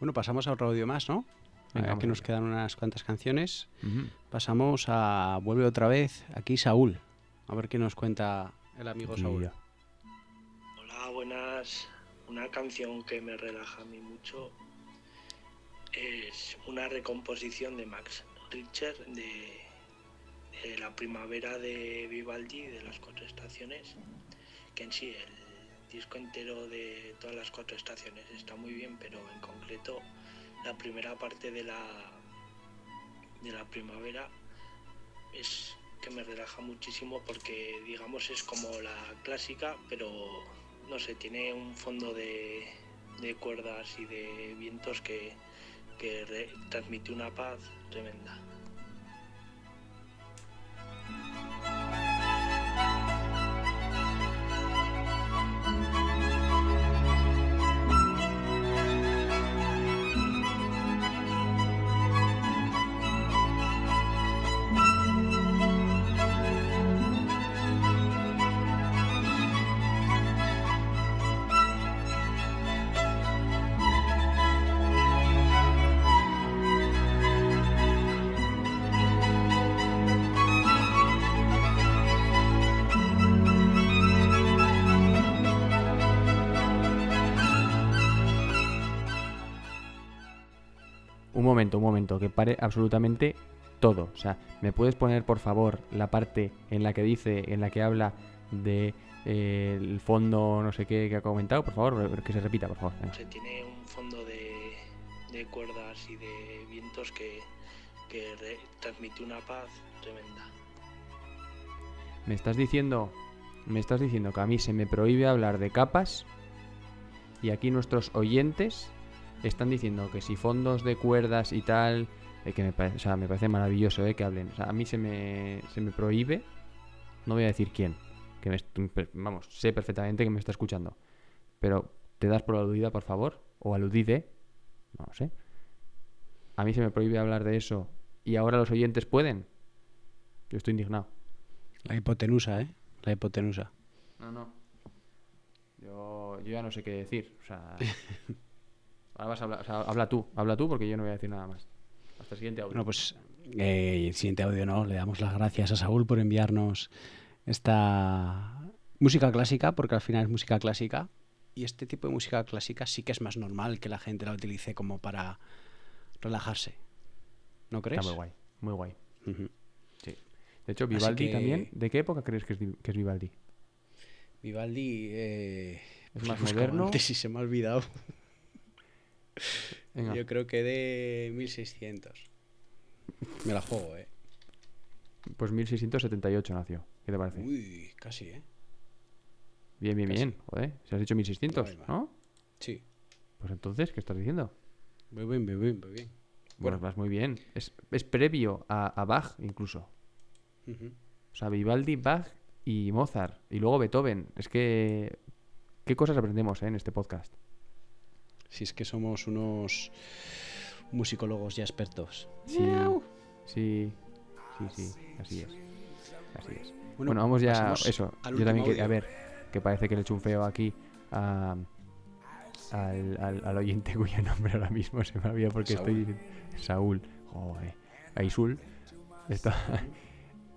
Bueno, pasamos a otro audio más, ¿no? Venga, que nos quedan unas cuantas canciones. Pasamos a Vuelve otra vez aquí Saúl. A ver qué nos cuenta el amigo Saúl. Hola, buenas. Una canción que me relaja a mí mucho es una recomposición de Max Richter de, de la primavera de Vivaldi, de las cuatro estaciones, que en sí el disco entero de todas las cuatro estaciones está muy bien, pero en concreto la primera parte de la, de la primavera es que me relaja muchísimo porque digamos es como la clásica, pero no sé, tiene un fondo de, de cuerdas y de vientos que, que transmite una paz tremenda. Momento, un momento, que pare absolutamente todo. O sea, ¿me puedes poner por favor la parte en la que dice, en la que habla de eh, el fondo no sé qué que ha comentado? Por favor, que se repita, por favor. Se tiene un fondo de, de cuerdas y de vientos que, que re- transmite una paz tremenda. Me estás diciendo, me estás diciendo que a mí se me prohíbe hablar de capas y aquí nuestros oyentes están diciendo que si fondos de cuerdas y tal, eh, que me parece, o sea, me parece maravilloso eh, que hablen. O sea, a mí se me, se me prohíbe, no voy a decir quién, que me, vamos, sé perfectamente que me está escuchando, pero te das por aludida, por favor, o aludide, no lo sé. A mí se me prohíbe hablar de eso y ahora los oyentes pueden. Yo estoy indignado. La hipotenusa, ¿eh? La hipotenusa. No, no. Yo, yo ya no sé qué decir. O sea, (laughs) ahora vas a hablar, o sea, habla tú, habla tú porque yo no voy a decir nada más. Hasta el siguiente audio. Bueno, pues eh, el siguiente audio no. Le damos las gracias a Saúl por enviarnos esta música clásica, porque al final es música clásica. Y este tipo de música clásica sí que es más normal que la gente la utilice como para relajarse. ¿No crees? Está muy guay, muy guay. Sí. De hecho, Vivaldi que- también. ¿De qué época crees que es, Di- que es Vivaldi? Vivaldi eh, ¿Es más busco moderno? antes y se me ha olvidado. Venga. Yo creo que de 1600. Me la juego, ¿eh? Pues 1678 nació. ¿Qué te parece? Uy, casi, ¿eh? bien, bien, casi. bien. Joder, si has dicho 1600, Ahí va. ¿no? Sí. Pues entonces, ¿qué estás diciendo? Muy bien, muy bien, muy bien. Bueno, vas muy bien. Es, es previo a, a Bach, incluso. O sea, Vivaldi, Bach y Mozart. Y luego Beethoven. Es que. ¿Qué cosas aprendemos eh, en este podcast? Si es que somos unos musicólogos ya expertos. Sí, sí, sí, sí, así es. Así es. Bueno, Bueno, vamos ya. Eso, yo también quería audio. ver que parece que le he hecho un feo aquí a- al, al- al oyente cuyo nombre ahora mismo se me había porque Saúl. estoy diciendo. Saúl, joder, a Isul. Está.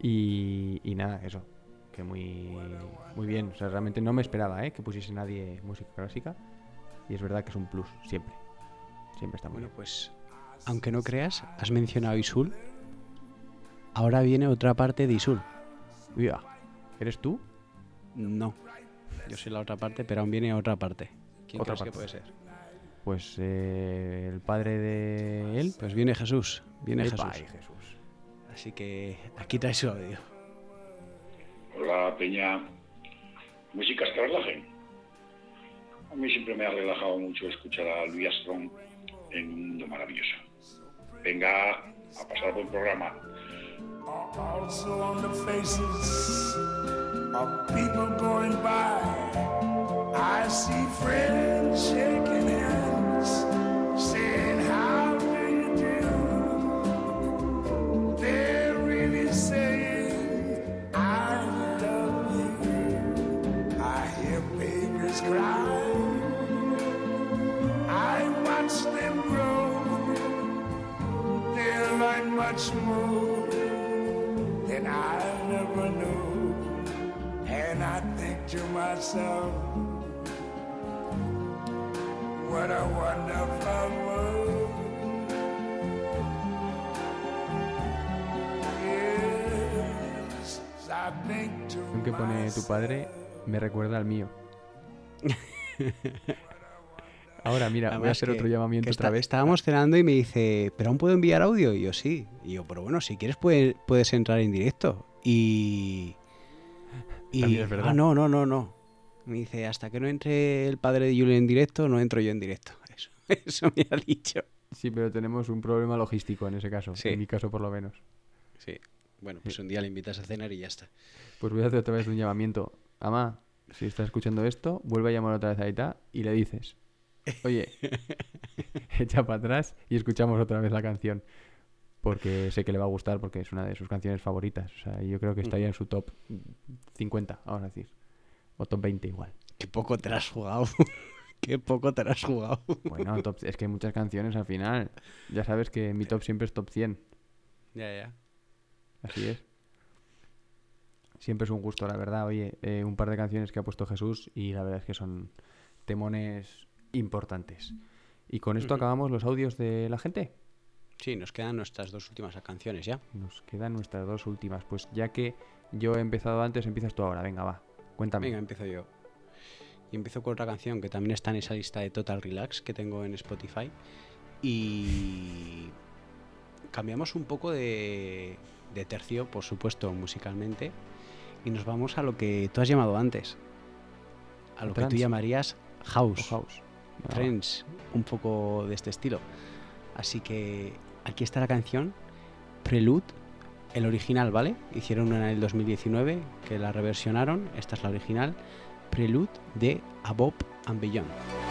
Y, y nada, eso. Que muy, muy bien. O sea, realmente no me esperaba ¿eh? que pusiese nadie música clásica. Y es verdad que es un plus, siempre. Siempre está muy Bueno, bien. pues, aunque no creas, has mencionado Isul. Ahora viene otra parte de Isul. Uia, ¿Eres tú? No. Yo soy la otra parte, pero aún viene otra parte. ¿Quién Otra crees que parte. puede ser? Pues eh, el padre de él. Pues viene Jesús. Viene Jesús. y Jesús. Así que aquí trae su audio. Hola, Peña. Músicas que relajen. A mí siempre me ha relajado mucho escuchar a Louis Armstrong en un mundo maravilloso. Venga, a pasar programa. People going by, I see friends shaking much more than I never knew. And I think to myself, what a wonderful world. Yes, I think to El que pone tu padre me recuerda al mío. (laughs) Ahora, mira, voy a Además hacer que- otro llamamiento otra está- vez. Estábamos cenando y me dice, ¿pero aún puedo enviar audio? Y yo, sí. Y yo, pero bueno, si quieres puedes, puedes entrar en directo. Y. y es verdad. ah, no, no, no, no. Me dice, hasta que no entre el padre de Julio en directo, no entro yo en directo. (laughs) Eso, eso me ha dicho. Sí, pero tenemos un problema logístico en ese caso. Sí. En mi caso, por lo menos. Sí. Bueno, pues un día le invitas a cenar y ya está. Pues voy a hacer otra vez un llamamiento. Ama, si estás escuchando esto, vuelve a llamar otra vez a Aita y le dices, oye, (laughs) echa para atrás y escuchamos otra vez la canción. Porque sé que le va a gustar porque es una de sus canciones favoritas. O sea, yo creo que estaría en su top 50, vamos a decir. O top 20 igual. Qué poco te la has jugado. (laughs) Qué poco te la has jugado. Bueno, top- es que hay muchas canciones al final. Ya sabes que mi top siempre es top 100. Ya, ya. Así es. Siempre es un gusto, la verdad. Oye, eh, un par de canciones que ha puesto Jesús y la verdad es que son temones importantes. Y con esto acabamos los audios de la gente. Sí, nos quedan nuestras dos últimas canciones ya. Nos quedan nuestras dos últimas. Pues ya que yo he empezado antes, empiezas tú ahora. Venga, va. Cuéntame. Venga, empiezo yo. Y empiezo con otra canción que también está en esa lista de Total Relax que tengo en Spotify. Y cambiamos un poco de, de tercio, por supuesto, musicalmente. Y nos vamos a lo que tú has llamado antes. A lo que tú llamarías house. O house. Va. Trance, un poco de este estilo. Así que aquí está la canción Prelude, el original, ¿vale? Hicieron una en el 2019 que la reversionaron, esta es la original, Prelude de Above and Beyond.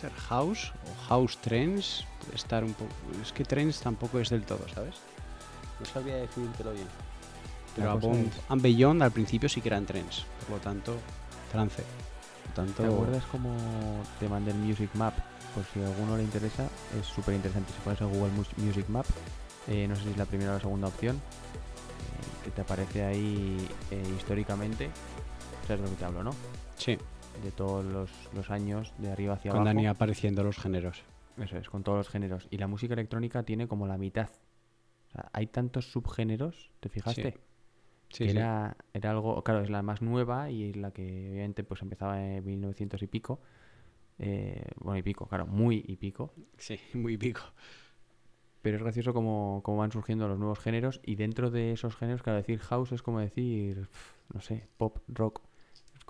Puede ser house o house trends, puede estar un poco... Es que trends tampoco es del todo, ¿sabes? No sabría definírtelo bien. Pero es- and Beyond al principio sí que eran trends, por lo tanto, trance. Por lo ¿Te tanto, acuerdas cómo te mandé el Music Map? Por si a alguno le interesa, es súper interesante. Si pones en Google Mus- Music Map, eh, no sé si es la primera o la segunda opción, eh, que te aparece ahí eh, históricamente. ¿Sabes de lo que te hablo, no? Sí. De todos los, los años, de arriba hacia abajo. ido apareciendo los géneros. Eso es, con todos los géneros. Y la música electrónica tiene como la mitad. O sea, hay tantos subgéneros, ¿te fijaste? Sí, sí. Era, era algo, claro, es la más nueva y la que obviamente pues empezaba en 1900 y pico. Eh, bueno, y pico, claro, muy y pico. Sí, (laughs) muy pico. Pero es gracioso cómo, cómo van surgiendo los nuevos géneros y dentro de esos géneros, claro, decir house es como decir, no sé, pop, rock.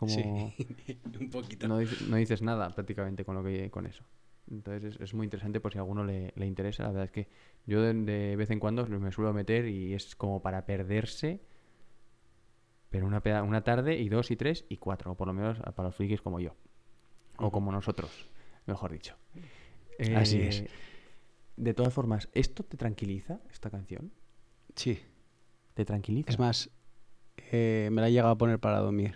Es como... Sí, (laughs) un poquito. No, dices- no dices nada prácticamente con, lo que, con eso. Entonces es, es muy interesante por si a alguno le, le interesa. La verdad es que yo de, de vez en cuando me suelo meter y es como para perderse, pero una, peda- una tarde y dos y tres y cuatro, o por lo menos para los frikis como yo. O como nosotros, mejor dicho. Así Eh, es. De todas formas, ¿esto te tranquiliza, esta canción? Sí. ¿Te tranquiliza? Es más, eh, me la he llegado a poner para dormir.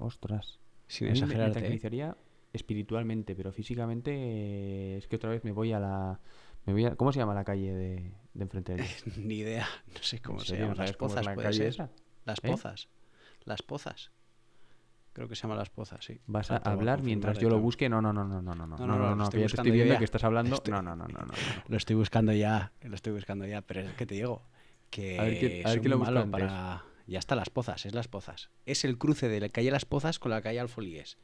Ostras. Sin A me- exagerarte, Me ¿eh? tranquilizaría espiritualmente, pero físicamente eh, es que otra vez me voy a la... Me voy a, ¿Cómo se llama la calle de, de enfrente de? Ni idea. No sé cómo ¿En se llama. ¿No Las pozas, la puede ser. esa? Las ¿Eh? pozas. Las pozas. Creo que se llama las pozas, sí. ¿Vas a hablar mientras yo lo todo. busque? No, no, no, no, no, no, no, no, no, lo no, estoy que ya estoy viendo ya. que estás hablando. Estoy- No, no, no, no, no, no. Lo estoy buscando ya. Lo estoy buscando ya. Pero es que te digo que A ver quién- a ver soy quién lo malo para... Ya está Las Pozas, es Las Pozas. Es el cruce de la calle Las Pozas con la calle Alfolíes.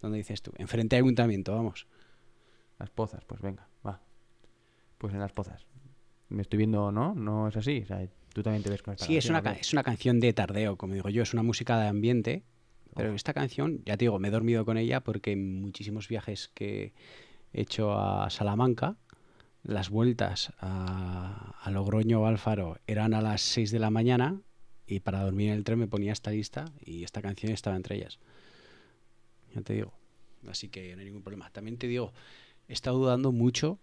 Donde dices tú, enfrente al ayuntamiento, vamos. Las pozas, pues venga, va. Pues en las pozas. Me estoy viendo, ¿no? No es así. O sea, tú también te ves con esta Sí, es una, es una canción de tardeo, como digo yo, es una música de ambiente. Pero esta canción, ya te digo, me he dormido con ella porque en muchísimos viajes que he hecho a Salamanca, las vueltas a, a Logroño o Alfaro eran a las 6 de la mañana y para dormir en el tren me ponía esta lista y esta canción estaba entre ellas. Ya te digo. Así que no hay ningún problema. También te digo, he estado dudando mucho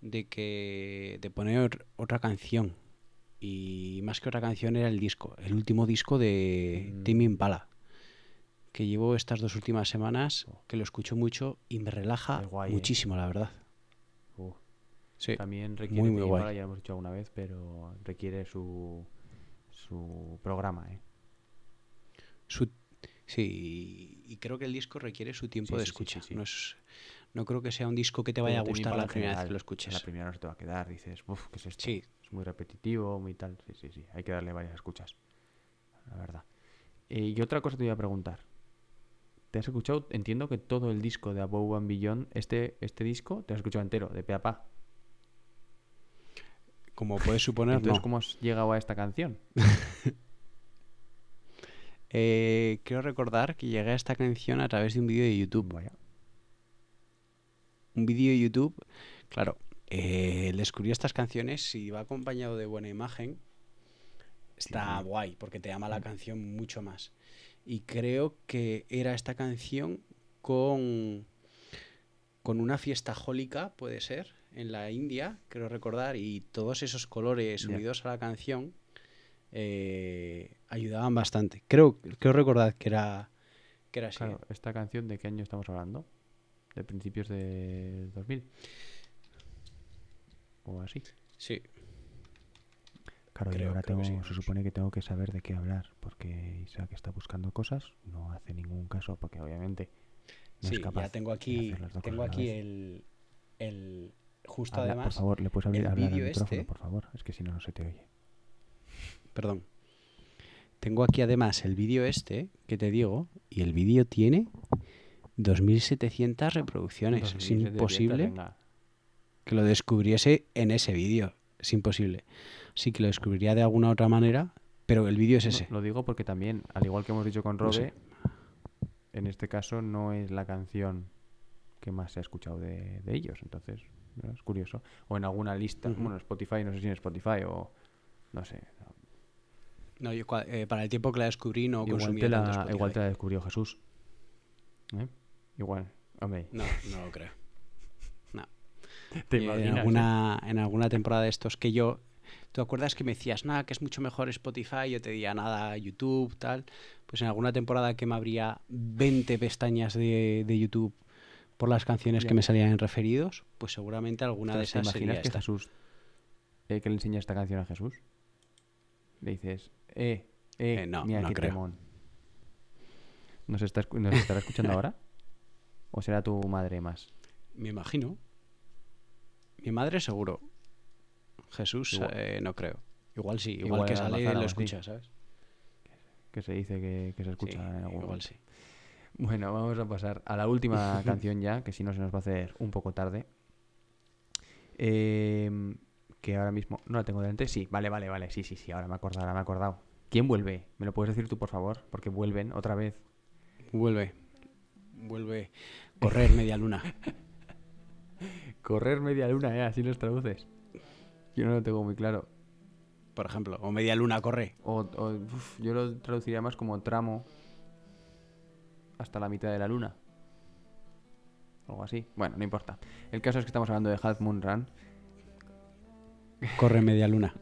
de que de poner otra canción y más que otra canción era el disco, el último disco de Mm. Timmy Impala. que llevo estas dos últimas semanas, que lo escucho mucho y me relaja ¿eh? muchísimo, la verdad. Uh, Sí, También requiere, muy, muy guay. ya lo hemos dicho alguna vez, pero requiere su, su programa, ¿eh? Su- sí, y creo que el disco requiere su tiempo Sí, de escucha. No, es, no creo que sea un disco que te Pero vaya a gustar la primera vez que lo La escuches. primera no se te va a quedar, dices, uff, ¿qué es esto? Sí. Es muy repetitivo, muy tal. Sí, sí, sí. Hay que darle varias escuchas. La verdad. Eh, y otra cosa te iba a preguntar. ¿Te has escuchado? Entiendo que todo el disco de Above and Beyond, este, este disco, te has escuchado entero, de pe a pa. Como puedes suponer, Entonces, no. ¿cómo has llegado a esta canción? (laughs) Eh, quiero recordar que llegué a esta canción a través de un vídeo de YouTube. Vaya. Un vídeo de YouTube, claro, eh, descubrí estas canciones si va acompañado de buena imagen, está Sí. guay, porque te llama la canción mucho más. Y creo que era esta canción con, con una fiesta jólica, puede ser, en la India, creo recordar, y todos esos colores unidos a la canción eh, ayudaban bastante. Creo, creo recordar que era, que era así. Claro, ¿esta canción de qué año estamos hablando? ¿De principios de 2000? ¿O así? Sí. Claro, y Creo- ahora creo que tengo, sí, se supone que tengo que saber de qué hablar, porque Isaac está buscando cosas, no hace ningún caso, porque obviamente no sí, es capaz ya tengo aquí, tengo aquí el, el justo Habla, además. por favor, ¿le puedes abrir el hablar al micrófono, este- por favor? Es que si no, no se te oye. Perdón. Tengo aquí además el vídeo este que te digo y el vídeo tiene 2.700 reproducciones. Es 2700, imposible venga. que lo descubriese en ese vídeo. Es imposible. Sí que lo descubriría de alguna otra manera, pero el vídeo es No, ese. Lo digo porque también, al igual que hemos dicho con No Robe, sé. en este caso no es la canción que más se ha escuchado de, de ellos, entonces es curioso. O en alguna lista, Ujú. bueno, Spotify, no sé si en Spotify o no sé. No, yo eh, para el tiempo que la descubrí no igual, consumía te la, igual te la descubrió Jesús. ¿Eh? Igual, hombre. No, no lo creo. No. ¿Te Eh, en, alguna, en alguna temporada de estos que yo... ¿Tú acuerdas que me decías, nada, que es mucho mejor Spotify? Yo te decía, nada, YouTube, tal. Pues en alguna temporada que me abría 20 pestañas de, de YouTube por las canciones que me salían en referidos, pues seguramente alguna de esas ¿Te sería que esta. Jesús, eh, que le enseña esta canción a Jesús? Le dices, eh, eh, Eh, no, mira no creo. ¿Nos, está, ¿Nos estará escuchando (laughs) ahora? ¿O será tu madre más? Me imagino. Mi madre seguro. Jesús, eh, no creo. Igual sí, igual, Igual que sale o lo escucha, ¿sabes? Que se dice que, que se escucha Sí, en algún igual momento. sí. Bueno, vamos a pasar a la última (laughs) canción ya, que si no se nos va a hacer un poco tarde. Em, que ahora mismo no la tengo delante. Sí, vale, vale, vale. Sí, sí, sí, ahora me he acordado, ahora me he acordado. ¿Quién vuelve? ¿Me lo puedes decir tú, por favor? Porque vuelven otra vez. Vuelve. Vuelve. Correr media luna. (laughs) Correr media luna, ¿eh? Así los traduces. Yo no lo tengo muy claro. Por ejemplo. O media luna corre. O, o, uf, yo lo traduciría más como tramo hasta la mitad de la luna. Algo así. Bueno, no importa. El caso es que estamos hablando de Half Moon Run. Corre media luna.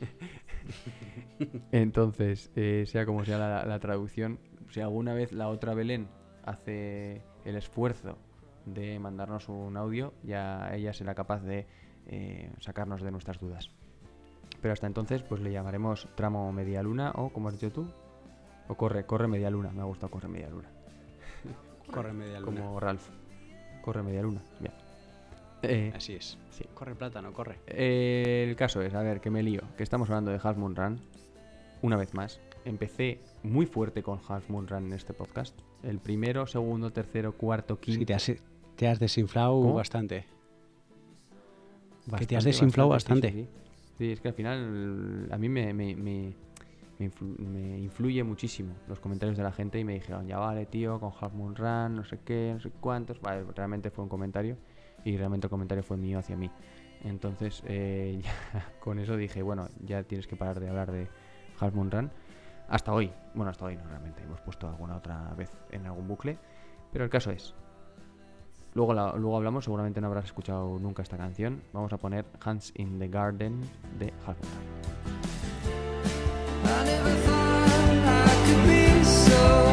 (laughs) Entonces, eh, sea como sea la, la traducción, si alguna vez la otra Belén hace el esfuerzo de mandarnos un audio, ya ella será capaz de eh, sacarnos de nuestras dudas. Pero hasta entonces, pues le llamaremos tramo media luna o, como has dicho tú, o corre, corre media luna. Me ha gustado corre media luna. (laughs) Corre media luna. Como Ralph. Corre media luna. Bien. Eh, Así es. sí. Corre plátano, corre. Eh, el caso es, a ver, que me lío. Que estamos hablando de Half Moon Run. Una vez más. Empecé muy fuerte con Half Moon Run en este podcast. El primero, segundo, tercero, cuarto, quinto. Sí, te has, te has desinflado bastante. que te has Bastante, desinflado sí, bastante. Sí, sí. Sí, es que al final a mí me, me, me- me influ- me influye muchísimo los comentarios de la gente y me dijeron, ya vale, tío, con Half Moon Run, no sé qué, no sé cuántos. Vale, realmente fue un comentario y realmente el comentario fue mío hacia mí. Entonces, eh, (laughs) con eso dije, bueno, ya tienes que parar de hablar de Half Moon Run. Hasta hoy, bueno, hasta hoy no realmente, hemos puesto alguna otra vez en algún bucle. Pero el caso es, Luego, luego hablamos, seguramente no habrás escuchado nunca esta canción. Vamos a poner Hands in the Garden de Half Moon Run. I never thought I could be so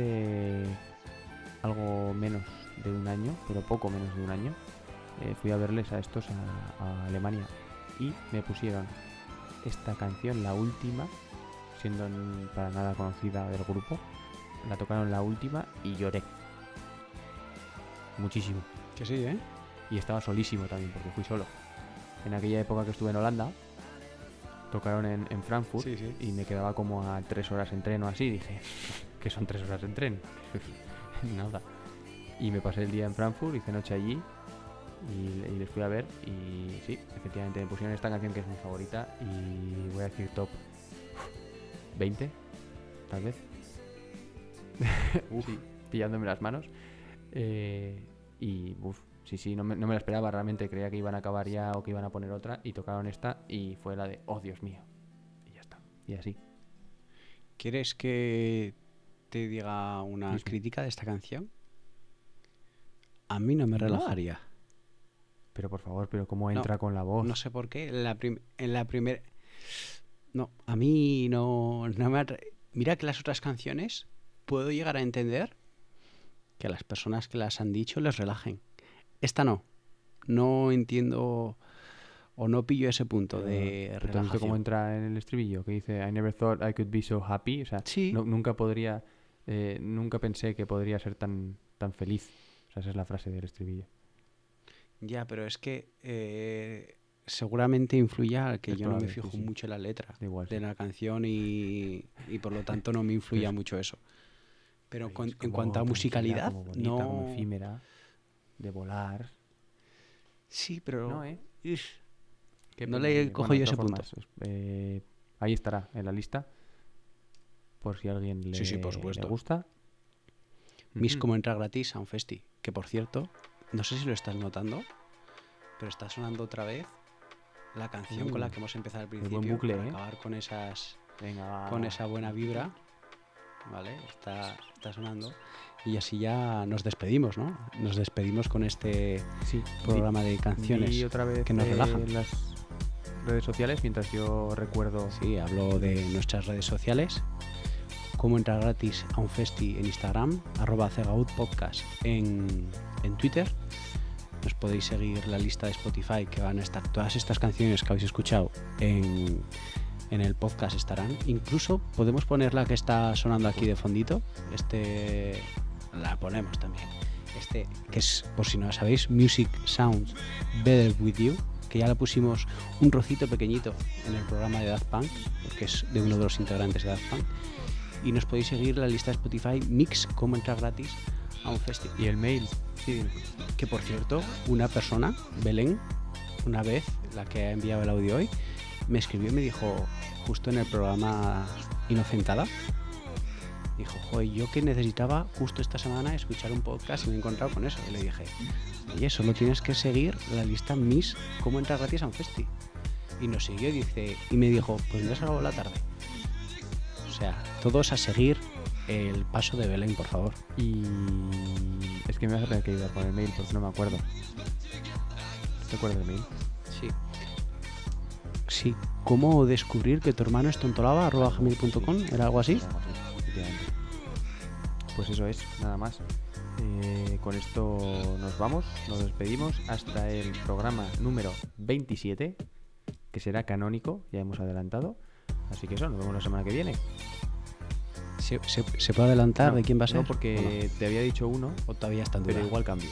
hace algo menos de un año, pero poco menos de un año, eh, fui a verles a estos a, a Alemania y me pusieron esta canción, la última, siendo para nada conocida del grupo, la tocaron la última y lloré. Muchísimo. Que sí, ¿eh? Y estaba solísimo también, porque fui solo. En aquella época que estuve en Holanda, tocaron en, en Frankfurt Sí, sí. y me quedaba como a tres horas en tren o así. Dije, que son tres horas en tren? (laughs) Nada. Y me pasé el día en Frankfurt, hice noche allí y, y les fui a ver. Y sí, efectivamente me pusieron esta canción que es mi favorita y voy a decir top 20, tal vez. (laughs) sí, pillándome las manos. Eh, y uff, sí, sí, no me, no me la esperaba realmente. Creía que iban a acabar ya o que iban a poner otra. Y tocaron esta y fue la de, oh Dios mío. Y ya está. Y así. ¿Quieres que te diga una crítica de esta canción? A mí no me No. relajaría. Pero por favor, pero cómo No, entra con la voz. No sé por qué. En la, en la primera. No, a mí no, no me Mira que las otras canciones puedo llegar a entender que a las personas que las han dicho les relajen. Esta no. No entiendo o no pillo ese punto de Pero ¿tú has visto cómo relajación. entra en el estribillo? Que dice, I never thought I could be so happy. O sea, Sí. no- nunca podría, eh, nunca pensé que podría ser tan, tan feliz. O sea, esa es la frase del estribillo. Ya, pero es que eh, seguramente influya que Es yo no me sí, fijo sí. mucho en la letra igual, de sí. la canción y, y por lo tanto no me (laughs) influya mucho eso. Pero con- en cuanto a musicalidad, como bonita, no. como efímera, de volar. Sí, pero. No, ¿eh? Ish, No le cojo Bueno, yo ese punto. eh, ahí estará, en la lista. Por si a alguien le, Sí, sí, por le supuesto. gusta. Miss Ujú. como entra gratis a un festi. Que por cierto, no sé si lo estás notando, pero está sonando otra vez la canción con la que hemos empezado al buen principio. bucle, para ¿eh? acabar con esas. Venga, con esa buena vibra. ¿Vale? Está, está sonando. Y así ya nos despedimos, ¿no? Nos despedimos con este Sí, programa de canciones Di otra vez que nos eh, relajan. las redes sociales mientras yo recuerdo. Sí, hablo de nuestras redes sociales. Cómo entrar gratis a un festi en Instagram, arroba Cegaut Podcast en, en Twitter. Nos podéis seguir la lista de Spotify que van a estar todas estas canciones que habéis escuchado en, en el podcast estarán. Incluso podemos poner la que está sonando aquí de fondito. Este la ponemos también. Este, que es, por si no lo sabéis, Music Sounds Better With You, que ya la pusimos un rocito pequeñito en el programa de Daft Punk, porque es de uno de los integrantes de Daft Punk. Y nos podéis seguir la lista de Spotify Mix, cómo entrar gratis a un festival. Y el mail. Sí. Que por cierto, una persona, Belén, una vez, la que ha enviado el audio hoy, me escribió y me dijo, justo en el programa Inocentada, dijo, joder, yo que necesitaba justo esta semana escuchar un podcast y me he encontrado con eso. Y le dije, oye, solo tienes que seguir la lista Miss, cómo entrar gratis a un festi. Y nos siguió y, dice, y me dijo, pues me has salvado la tarde. O sea, todos a seguir el paso de Belén, por favor. Y es que me vas a tener que ayudar con el mail porque no me acuerdo. ¿Te acuerdas del mail? Sí. Sí. ¿Cómo descubrir que tu hermano es tontolaba? arroba gmail.com? ¿Era algo así? Pues eso es, nada más. Eh, con esto nos vamos, nos despedimos hasta el programa número 27, que será canónico, ya hemos adelantado. Así que eso, nos vemos la semana que viene. ¿Se, se- se puede adelantar No, de quién va a ser? No, porque te había dicho uno, ¿O todavía está en pero duda? igual cambio.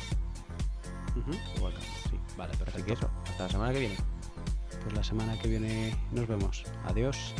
Igual cambio, sí. Vale, Así perfecto. que eso, hasta la semana que viene. Pues la semana que viene nos vemos. Adiós.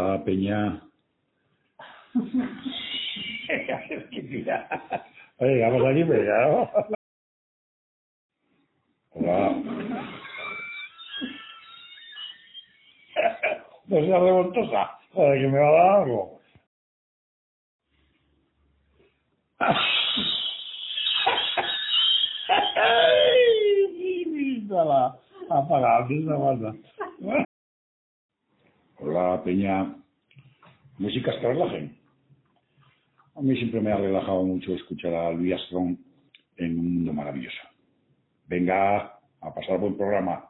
Hola, Peña. Qué (laughs) tira. Oye, vamos aquí, pero ya, ¿no? Hola. No revoltosa, que me va a dar algo. ¡Ay! la apagada, guarda. Hola, Peña. Músicas que relajen. A mí siempre me ha relajado mucho escuchar a Louis Armstrong en un mundo maravilloso. Venga, a pasar buen programa.